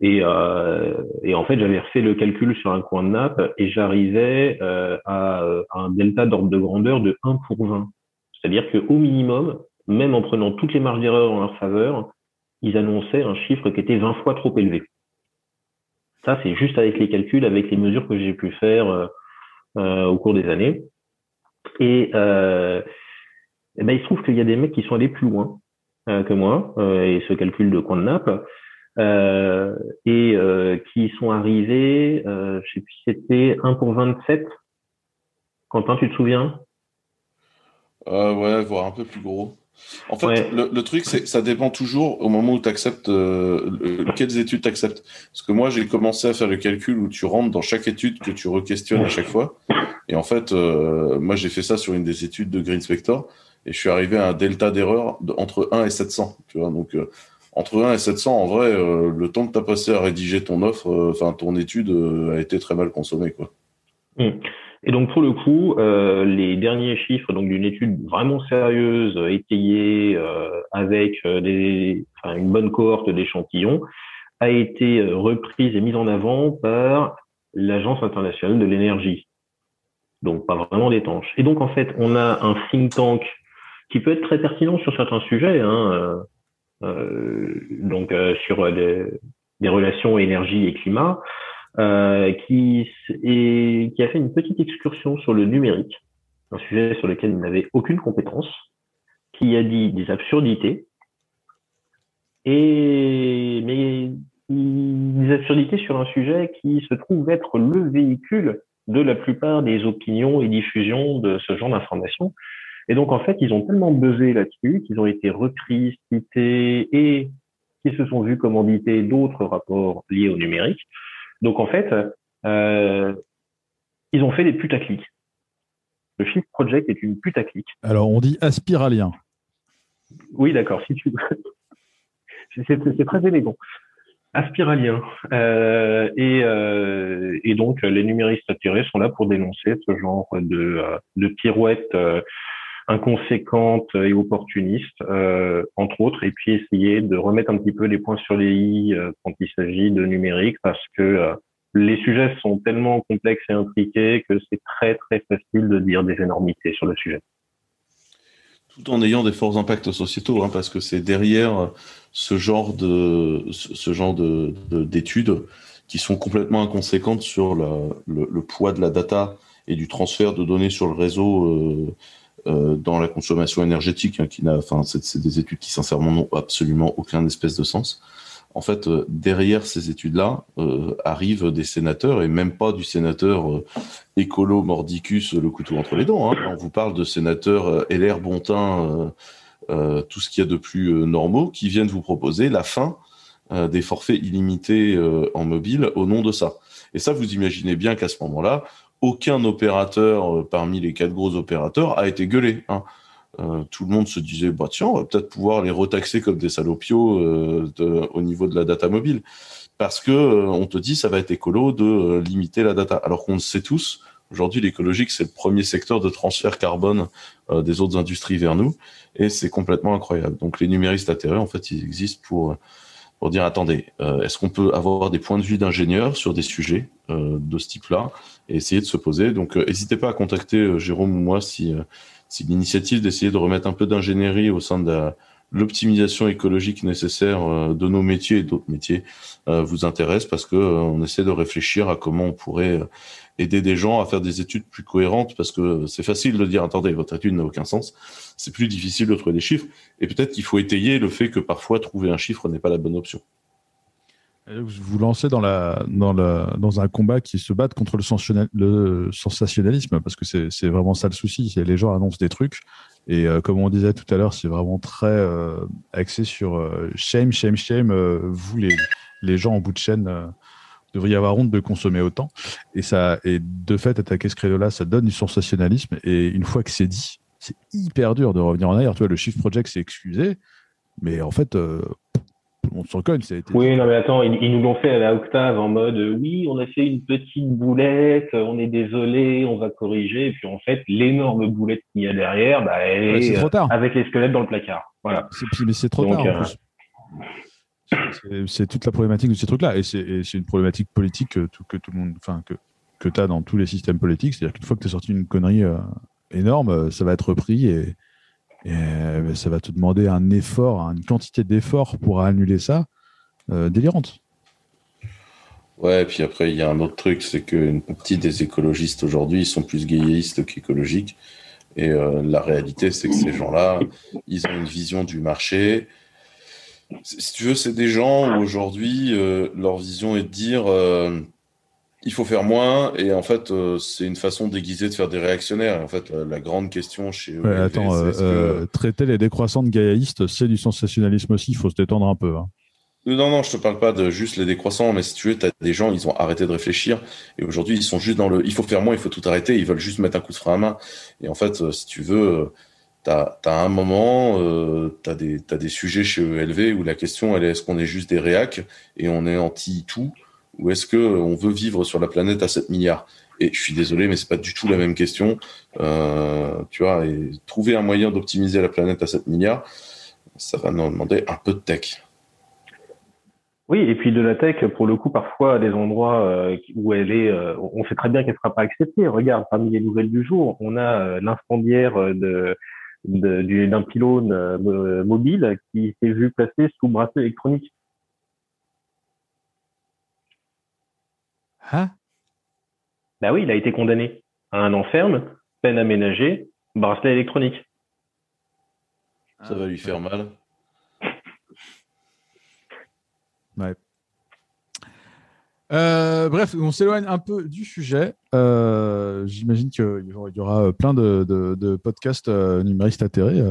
Et, et en fait, j'avais refait le calcul sur un coin de nappe et j'arrivais à, à, un delta d'ordre de grandeur de 1 pour 20. C'est-à-dire qu'au minimum, même en prenant toutes les marges d'erreur en leur faveur, ils annonçaient un chiffre qui était 20 fois trop élevé. Ça, c'est juste avec les calculs, avec les mesures que j'ai pu faire euh, euh, au cours des années. Et, euh, eh ben, il se trouve qu'il y a des mecs qui sont allés plus loin que moi, et ce calcul de coin de nappe, et qui sont arrivés, je sais plus c'était 1 pour 27. Quentin, tu te souviens? Ouais, voire un peu plus gros. En fait, le, truc, c'est ça dépend toujours au moment où tu acceptes euh, quelles études tu acceptes. Parce que moi, j'ai commencé à faire le calcul où tu rentres dans chaque étude que tu re-questionnes à chaque fois. Et en fait, euh, moi, j'ai fait ça sur une des études de Green Spector et je suis arrivé à un delta d'erreur entre 1 et 700. Tu vois, donc euh, entre 1 et 700, en vrai, le temps que tu as passé à rédiger ton offre, enfin ton étude, a été très mal consommé, quoi. Mmh. Et donc pour le coup, euh, les derniers chiffres donc d'une étude vraiment sérieuse, étayée, euh, avec euh, des, enfin, une bonne cohorte d'échantillons, a été euh, reprise et mise en avant par l'Agence internationale de l'énergie. Donc pas vraiment d'étanche. Et donc en fait, on a un think tank qui peut être très pertinent sur certains sujets, hein, euh, donc sur des, des relations énergie et climat, euh, qui, est, qui a fait une petite excursion sur le numérique, un sujet sur lequel il n'avait aucune compétence, qui a dit des absurdités, et mais des absurdités sur un sujet qui se trouve être le véhicule de la plupart des opinions et diffusions de ce genre d'informations. Et donc, en fait, ils ont tellement buzzé là-dessus qu'ils ont été repris, cités et qui se sont vus commanditer d'autres rapports liés au numérique. Donc en fait, euh, ils ont fait des putaclics. Le Shift Project est une putaclic. Alors on dit aspiralien. Oui, d'accord, si tu c'est très élégant. Aspiralien. Euh, et, euh, et, donc, les numéristes attirés sont là pour dénoncer ce genre de, de pirouettes inconséquentes et opportunistes, entre autres, et puis essayer de remettre un petit peu les points sur les i quand il s'agit de numérique, parce que les sujets sont tellement complexes et intriqués que c'est très très facile de dire des énormités sur le sujet. Tout en ayant des forts impacts sociétaux, hein, parce que c'est derrière ce genre de ce genre de d'études qui sont complètement inconséquentes sur le, poids de la data et du transfert de données sur le réseau euh, euh, dans la consommation énergétique, hein, qui n'a, enfin, c'est des études qui sincèrement n'ont absolument aucun espèce de sens en fait, euh, derrière ces études-là, euh, arrivent des sénateurs, et même pas du sénateur euh, écolo mordicus, le couteau entre les dents. Hein. On vous parle de sénateurs LR Bontin, tout ce qu'il y a de plus normaux, qui viennent vous proposer la fin des forfaits illimités en mobile au nom de ça. Et ça, vous imaginez bien qu'à ce moment-là, aucun opérateur parmi les quatre gros opérateurs a été gueulé. Hein. Euh, tout le monde se disait bah tiens on va peut-être pouvoir les retaxer comme des salopios euh, au niveau de la data mobile parce que euh, on te dit ça va être écolo de limiter la data alors qu'on le sait tous aujourd'hui l'écologique c'est le premier secteur de transfert carbone des autres industries vers nous et c'est complètement incroyable donc les numéristes atterrés en fait ils existent pour pour dire attendez est-ce qu'on peut avoir des points de vue d'ingénieurs sur des sujets de ce type-là et essayer de se poser. Donc n'hésitez pas à contacter Jérôme ou moi si c'est l'initiative d'essayer de remettre un peu d'ingénierie au sein de l'optimisation écologique nécessaire euh, de nos métiers et d'autres métiers euh, vous intéresse parce que on essaie de réfléchir à comment on pourrait aider des gens à faire des études plus cohérentes parce que c'est facile de dire attendez votre étude n'a aucun sens c'est plus difficile de trouver des chiffres et peut-être qu'il faut étayer le fait que parfois trouver un chiffre n'est pas la bonne option vous lancez dans, un combat qui se bat contre le, sensationnalisme, parce que c'est vraiment ça le souci. Les gens annoncent des trucs, et euh, comme on disait tout à l'heure, c'est vraiment très euh, axé sur euh, shame, shame, shame. vous, les gens en bout de chaîne, devriez avoir honte de consommer autant. Et, ça, et de fait, attaquer ce credo-là, ça donne du sensationnalisme. Et une fois que c'est dit, c'est hyper dur de revenir en arrière. Tu vois, le Shift Project s'est excusé, mais en fait, on se recogne. Ça a été... Oui, non, mais attends, ils, nous l'ont fait à la octave en mode euh, oui, on a fait une petite boulette, on est désolé, on va corriger. Et puis en fait, l'énorme boulette qu'il y a derrière, bah, elle est, trop tard. avec les squelettes dans le placard. Voilà. Mais c'est trop tard. En euh, C'est toute la problématique de ces trucs-là. Et c'est une problématique politique que tout, le monde, enfin, que, que tu as dans tous les systèmes politiques. C'est-à-dire qu'une fois que tu as sorti une connerie euh, énorme, ça va être repris et euh, ça va te demander un effort, une quantité d'efforts pour annuler ça, euh, délirante. Ouais, et puis après, il y a un autre truc, c'est qu'une partie des écologistes aujourd'hui, ils sont plus gayeistes qu'écologiques. Et euh, la réalité, c'est que ces gens-là, ils ont une vision du marché. Si tu veux, c'est des gens où aujourd'hui, leur vision est de dire il faut faire moins et en fait euh, c'est une façon déguisée de faire des réactionnaires. en fait la, grande question chez ouais, attends, euh, euh, traiter les décroissants de gaïaïstes, c'est du sensationnalisme aussi. Il faut se détendre un peu. Hein. Non, non, je te parle pas de juste les décroissants, mais si tu veux, tu as des gens, ils ont arrêté de réfléchir et aujourd'hui ils sont juste dans le il faut faire moins, il faut tout arrêter, ils veulent juste mettre un coup de frein à main. Et en fait, si tu veux, tu as, un moment, tu as, as, des sujets chez ELV où la question elle est est-ce qu'on est juste des réacs et on est anti-tout ou est-ce qu'on veut vivre sur la planète à 7 milliards? Et je suis désolé, mais c'est pas du tout la même question. Euh, tu vois, et trouver un moyen d'optimiser la planète à 7 milliards, ça va nous demander un peu de tech. Oui, et puis de la tech, pour le coup, parfois à des endroits euh, où elle est, euh, on sait très bien qu'elle ne sera pas acceptée. Regarde, parmi les nouvelles du jour, on a l'incendiaire de d'un pylône mobile qui s'est vu placé sous bracelet électronique. Hein? Bah oui, il a été condamné à un enferme, peine aménagée, bracelet électronique. Ça va lui faire mal. Ouais. Euh, bref, on s'éloigne un peu du sujet. Euh, j'imagine qu'il y aura plein de, podcasts euh, numéristes atterrés.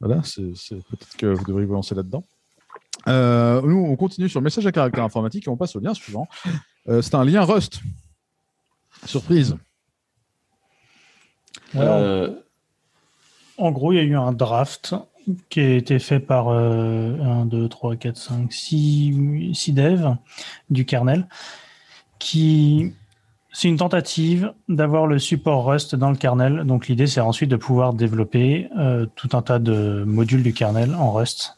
voilà, c'est, peut-être que vous devriez vous lancer là-dedans. nous, on continue sur le message à caractère informatique et on passe au lien suivant. Euh, c'est un lien Rust. Surprise. Euh, en gros, il y a eu un draft qui a été fait par 1, 2, 3, 4, 5, 6, 6 devs du kernel. Qui, c'est une tentative d'avoir le support Rust dans le kernel. Donc l'idée, c'est ensuite de pouvoir développer euh, tout un tas de modules du kernel en Rust.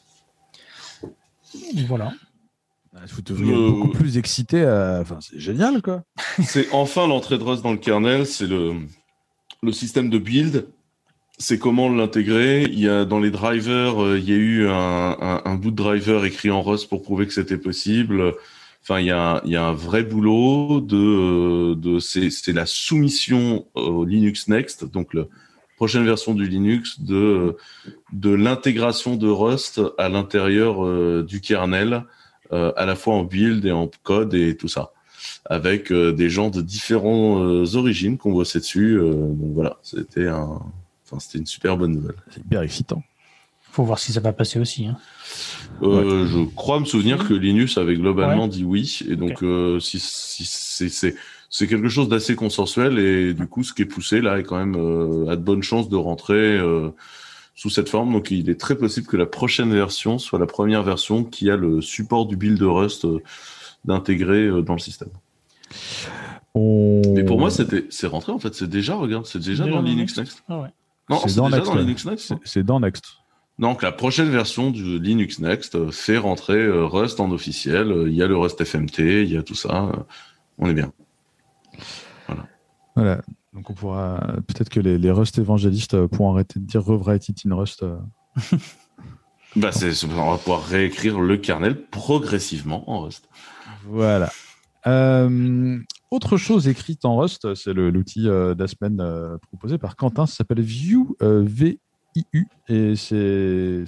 Voilà. Vous devriez être beaucoup plus excité. Enfin, c'est génial, quoi. [laughs] c'est enfin l'entrée de Rust dans le kernel. C'est le, le système de build. C'est comment l'intégrer. Il y a dans les drivers, euh, il y a eu un, un, bout de driver écrit en Rust pour prouver que c'était possible. Enfin, il y, a, un vrai boulot de, de c'est la soumission au Linux Next, donc la prochaine version du Linux, de, l'intégration de Rust à l'intérieur euh, du kernel euh, à la fois en build et en code et tout ça, avec euh, des gens de différentes euh, origines qu'on bossait dessus. donc voilà, c'était une super bonne nouvelle. C'est hyper excitant. Faut voir si ça va passer aussi. Hein. Je crois me souvenir que Linus avait globalement dit oui, et donc si, si c'est c'est quelque chose d'assez consensuel et du coup ce qui est poussé là est quand même a de bonnes chances de rentrer sous cette forme. Donc il est très possible que la prochaine version soit la première version qui a le support du build de Rust euh, d'intégrer euh, dans le système. Mais pour moi, c'était, c'est rentré en fait. C'est déjà, regarde, c'est déjà, dans Linux Next. Ah ouais. Non, c'est déjà dans Linux Next. C'est dans Next. Donc la prochaine version du Linux Next euh, fait rentrer Rust en officiel. Il y a le Rust FMT, il y a tout ça. On est bien. Voilà. Voilà. Donc on pourra peut-être que les, Rust évangélistes euh, pourront arrêter de dire rewrite it in Rust. Euh. [laughs] Bah, c'est, on va pouvoir réécrire le kernel progressivement en Rust. Voilà. Euh, autre chose écrite en Rust, c'est l'outil euh, euh, proposé par Quentin, ça s'appelle View, Et c'est,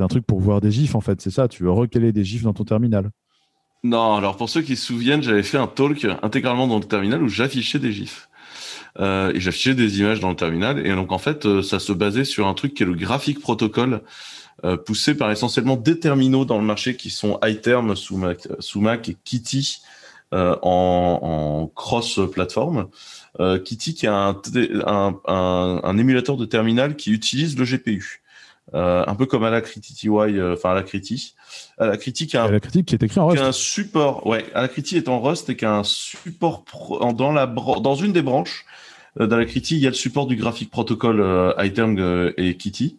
un truc pour voir des gifs en fait, c'est ça, tu veux recaler des gifs dans ton terminal. Non, alors pour ceux qui se souviennent, j'avais fait un talk intégralement dans le terminal où j'affichais des gifs. Euh, et j'affichais des images dans le terminal. Et donc en fait, euh, ça se basait sur un truc qui est le graphique protocole, euh, poussé par essentiellement des terminaux dans le marché qui sont iTerm sous Mac, sous Mac et Kitty en, en cross-platform. Kitty qui est un, un, un, un, émulateur de terminal qui utilise le GPU. Euh, un peu comme Alacrity euh, enfin Alacrity. Alacrity qui a un, qui est écrit en Rust. un support, ouais, Alacrity est en Rust et qui a un support dans la dans une des branches euh, d'Alacrity, il y a le support du graphique protocole euh, iTerm et Kitty.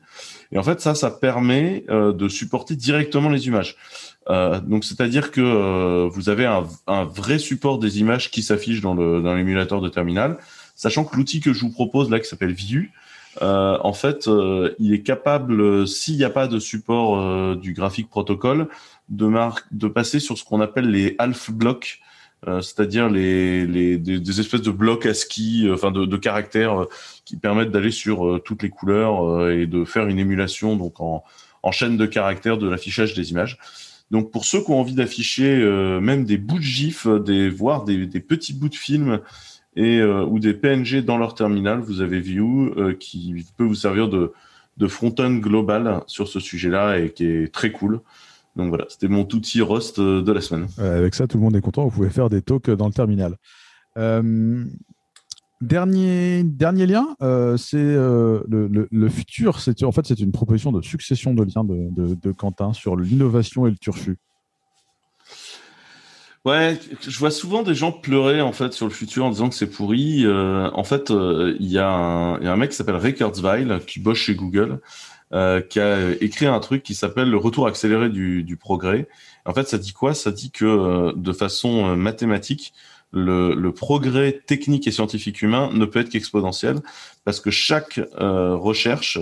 Et en fait, ça, ça permet de supporter directement les images. Donc, c'est-à-dire que vous avez un, un, vrai support des images qui s'affichent dans le dans l'émulateur de terminal, sachant que l'outil que je vous propose là, qui s'appelle View, euh, en fait, euh, il est capable, euh, s'il n'y a pas de support du graphique protocole, de, de passer sur ce qu'on appelle les half blocks, c'est-à-dire les, les des, espèces de blocs ASCII, enfin de, de, caractères qui permettent d'aller sur toutes les couleurs et de faire une émulation donc en, en chaîne de caractères de l'affichage des images. Donc pour ceux qui ont envie d'afficher même des bouts de gif, des voire des, petits bouts de film et euh, ou des PNG dans leur terminal. Vous avez View euh, qui peut vous servir de, de front-end global sur ce sujet-là et qui est très cool. Donc voilà, c'était mon outil Rust euh, de la semaine. avec ça, tout le monde est content. Vous pouvez faire des talks dans le terminal. Dernier, dernier lien, c'est le, le, le, futur. En fait c'est une proposition de succession de liens de, de, Quentin sur l'innovation et le turfu. Ouais, je vois souvent des gens pleurer en fait sur le futur en disant que c'est pourri. Euh, en fait, euh, il y, a un mec qui s'appelle Ray Kurzweil qui bosse chez Google, euh, qui a écrit un truc qui s'appelle le retour accéléré du, du, progrès. En fait, ça dit quoi? Ça dit que de façon mathématique, le, le, progrès technique et scientifique humain ne peut être qu'exponentiel parce que chaque recherche,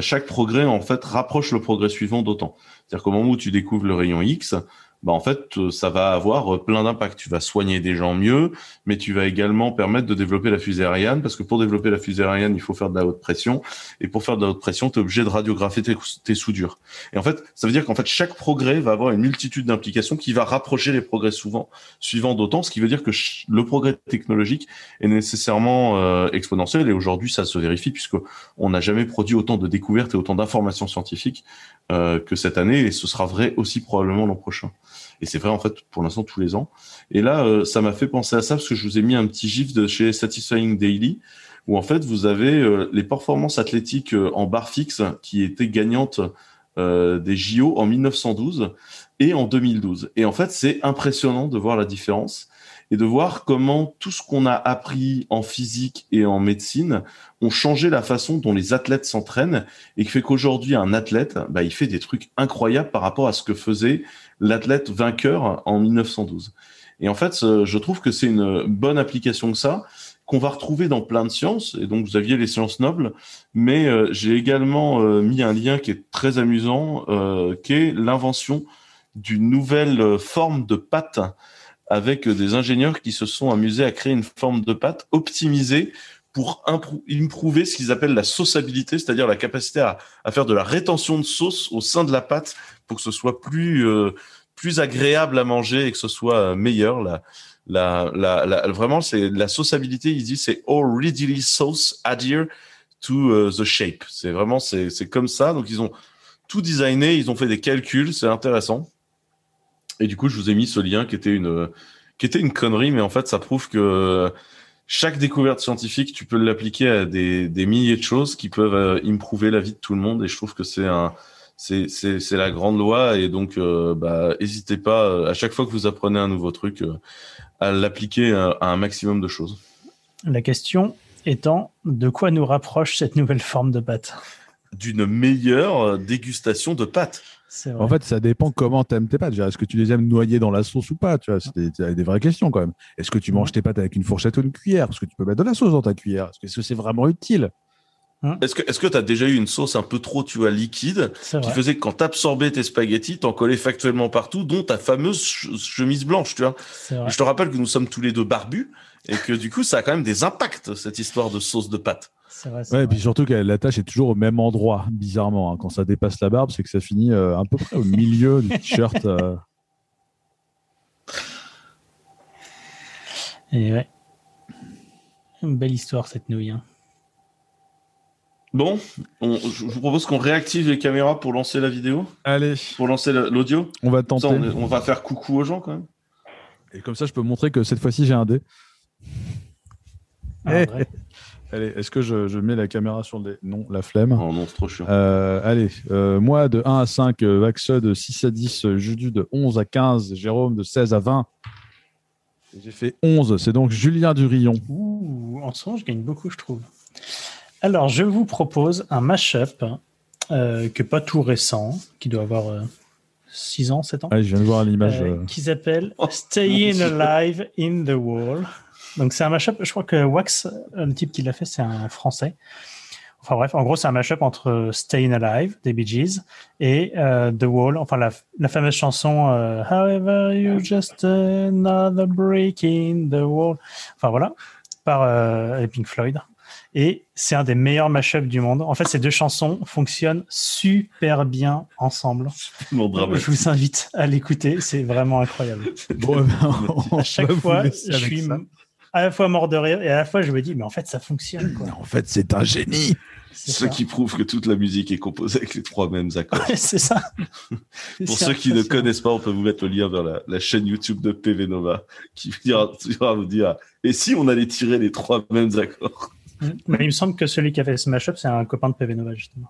chaque progrès en fait rapproche le progrès suivant d'autant. C'est-à-dire qu'au moment où tu découvres le rayon X, bah en fait, euh, ça va avoir euh, plein d'impacts. Tu vas soigner des gens mieux, mais tu vas également permettre de développer la fusée Ariane, parce que pour développer la fusée Ariane, il faut faire de la haute pression, et pour faire de la haute pression, tu es obligé de radiographier tes, tes, soudures. Et en fait, ça veut dire qu'en fait, chaque progrès va avoir une multitude d'implications qui va rapprocher les progrès souvent, suivant d'autant, ce qui veut dire que le progrès technologique est nécessairement euh, exponentiel, et aujourd'hui, ça se vérifie, puisque on n'a jamais produit autant de découvertes et autant d'informations scientifiques euh, que cette année, et ce sera vrai aussi probablement l'an prochain. Et c'est vrai en fait pour l'instant tous les ans. Et là, euh, ça m'a fait penser à ça parce que je vous ai mis un petit gif de chez Satisfying Daily où en fait vous avez euh, les performances athlétiques euh, en barre fixe qui étaient gagnantes des JO en 1912 et en 2012. Et en fait, c'est impressionnant de voir la différence et de voir comment tout ce qu'on a appris en physique et en médecine ont changé la façon dont les athlètes s'entraînent et qui fait qu'aujourd'hui un athlète, bah, il fait des trucs incroyables par rapport à ce que faisait l'athlète vainqueur en 1912. Et en fait, je trouve que c'est une bonne application de ça qu'on va retrouver dans plein de sciences. Et donc, vous aviez les sciences nobles, mais euh, j'ai également euh, mis un lien qui est très amusant, euh, qui est l'invention d'une nouvelle forme de pâte avec des ingénieurs qui se sont amusés à créer une forme de pâte optimisée pour improuver ce qu'ils appellent la sauceabilité, c'est-à-dire la capacité à, faire de la rétention de sauce au sein de la pâte pour que ce soit plus euh, plus agréable à manger et que ce soit euh, meilleur. La, la, la, vraiment, c'est la sauceabilité. Il dit c'est all readily sauce adhere to uh, the shape. C'est vraiment c'est comme ça. Donc ils ont tout designé, ils ont fait des calculs, c'est intéressant. Et du coup, je vous ai mis ce lien qui était une qui était une connerie, mais en fait, ça prouve que chaque découverte scientifique, tu peux l'appliquer à des, des, milliers de choses qui peuvent euh, improver la vie de tout le monde. Et je trouve que c'est un, c'est, c'est, c'est la grande loi. Et donc, euh, bah, n'hésitez pas euh, à chaque fois que vous apprenez un nouveau truc, euh, à l'appliquer à, à, un maximum de choses. La question étant, de quoi nous rapproche cette nouvelle forme de pâte? D'une meilleure dégustation de pâte. En fait, ça dépend comment tu aimes tes pâtes. Est-ce que tu les aimes noyer dans la sauce ou pas? Tu vois, c'est des, des, vraies questions quand même. Est-ce que tu manges tes pâtes avec une fourchette ou une cuillère? Est-ce que tu peux mettre de la sauce dans ta cuillère Est-ce que c'est vraiment utile? Hum. Est-ce que est-ce que t'as déjà eu une sauce un peu trop, tu vois, liquide, qui faisait que quand t'absorbais tes spaghettis, t'en collais factuellement partout, dont ta fameuse ch- chemise blanche, tu vois? Je te rappelle que nous sommes tous les deux barbus et que du coup, ça a quand même des impacts cette histoire de sauce de pâte. Vrai. Ouais, et puis surtout que la tâche est toujours au même endroit, bizarrement. hein. Quand ça dépasse la barbe, c'est que ça finit euh, à peu près au milieu du t-shirt. euh. Et ouais. Une belle histoire cette nouille. hein. Bon, on- je vous propose qu'on réactive les caméras pour lancer la vidéo, Allez, pour lancer la- l'audio. on va tenter. ça, on, va faire coucou aux gens quand même. Et comme ça, je peux montrer que cette fois-ci, j'ai un dé. Ah, Eh. Allez, est-ce que je, je mets la caméra sur le dé? Non, la flemme. Oh non, c'est trop chiant. Euh, allez, euh, moi de 1 à 5, euh, Vaxe de 6 à 10, euh, Judu de 11 à 15, Jérôme de 16 à 20. Et J'ai fait 11, c'est donc Julien Durillon. Ouh, en ce moment, je gagne beaucoup, je trouve. Alors, je vous propose un mashup euh, que pas tout récent, qui doit avoir 6 ans, 7 ans, Allez, je viens de voir l'image. euh, euh, qui s'appelle Oh, Staying. Alive in the Wall. Donc, c'est un mashup, je crois que Wax, euh, le type qui l'a fait, c'est un français. Enfin bref, en gros, c'est un mashup entre Staying Alive des Bee Gees et euh, The Wall, enfin la, la fameuse chanson euh, However you just another break in the wall. Enfin voilà, par euh, Pink Floyd. Et c'est un des meilleurs mashups du monde. En fait, ces deux chansons fonctionnent super bien ensemble. Je vous invite à l'écouter, c'est vraiment incroyable. Bon, on À chaque fois, je suis. À la fois mort de rire et à la fois je me dis, mais en fait, ça fonctionne. Quoi. En fait, c'est un génie. C'est Ce ça. qui prouve que toute la musique est composée avec les trois mêmes accords. [laughs] c'est ça. [laughs] Pour ceux qui ne connaissent pas, on peut vous mettre le lien vers la, la chaîne YouTube de PV Nova qui ira vous dire et si on allait tirer les trois mêmes accords? Mais il me semble que celui qui a fait ce mashup, c'est un copain de PV Nova, justement.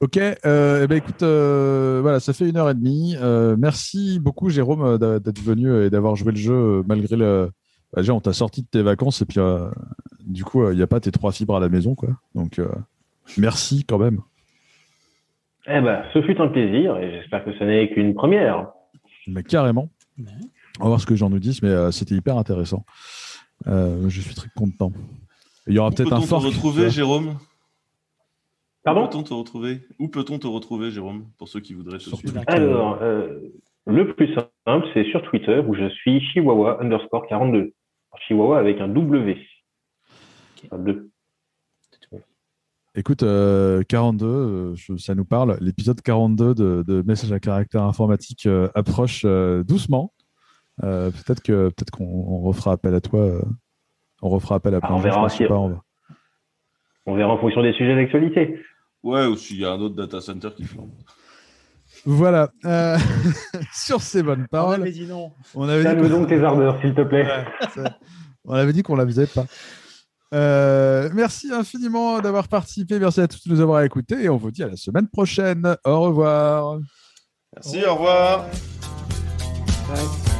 Ok, euh, eh ben écoute, euh, voilà, ça fait une heure et demie. Euh, merci beaucoup, Jérôme, d'être venu et d'avoir joué le jeu malgré le. bah, déjà, on t'a sorti de tes vacances et puis euh, du coup, il n'y a pas tes trois fibres à la maison, quoi. Donc, euh, merci quand même. Eh ben, ce fut un plaisir et j'espère que ce n'est qu'une première. Mais carrément. Ouais. On va voir ce que j'en nous disent, mais euh, c'était hyper intéressant. Euh, je suis très content. Il y aura peut-être un tu retrouver. Jérôme? Pardon Où peut-on te retrouver? Où peut-on te retrouver, Jérôme, pour ceux qui voudraient te Sur suivre? Twitter. Alors, euh, le plus simple, c'est sur Twitter où je suis chihuahua underscore 42. Chihuahua avec un W. Enfin, deux. Écoute, euh, 42, euh, je- ça nous parle. L'épisode 42 de, de Message à caractère informatique euh, approche euh, doucement. Euh, peut-être que peut-être qu'on on refera appel à toi. euh, on refera appel à Ah, plein on de gens, verra je pense si- pas, on va- On verra en fonction des sujets d'actualité. Ouais, ou s'il y a un autre data center qui flambe. Voilà. euh, [laughs] sur ces bonnes On paroles, avait dit non. on avait dit donc tes ardeurs, s'il te plaît. Ouais, on avait dit qu'on la faisait pas. Euh, merci infiniment d'avoir participé. Merci à tous de nous avoir écoutés. Et on vous dit à la semaine prochaine. Au revoir. Merci, au revoir. Ouais.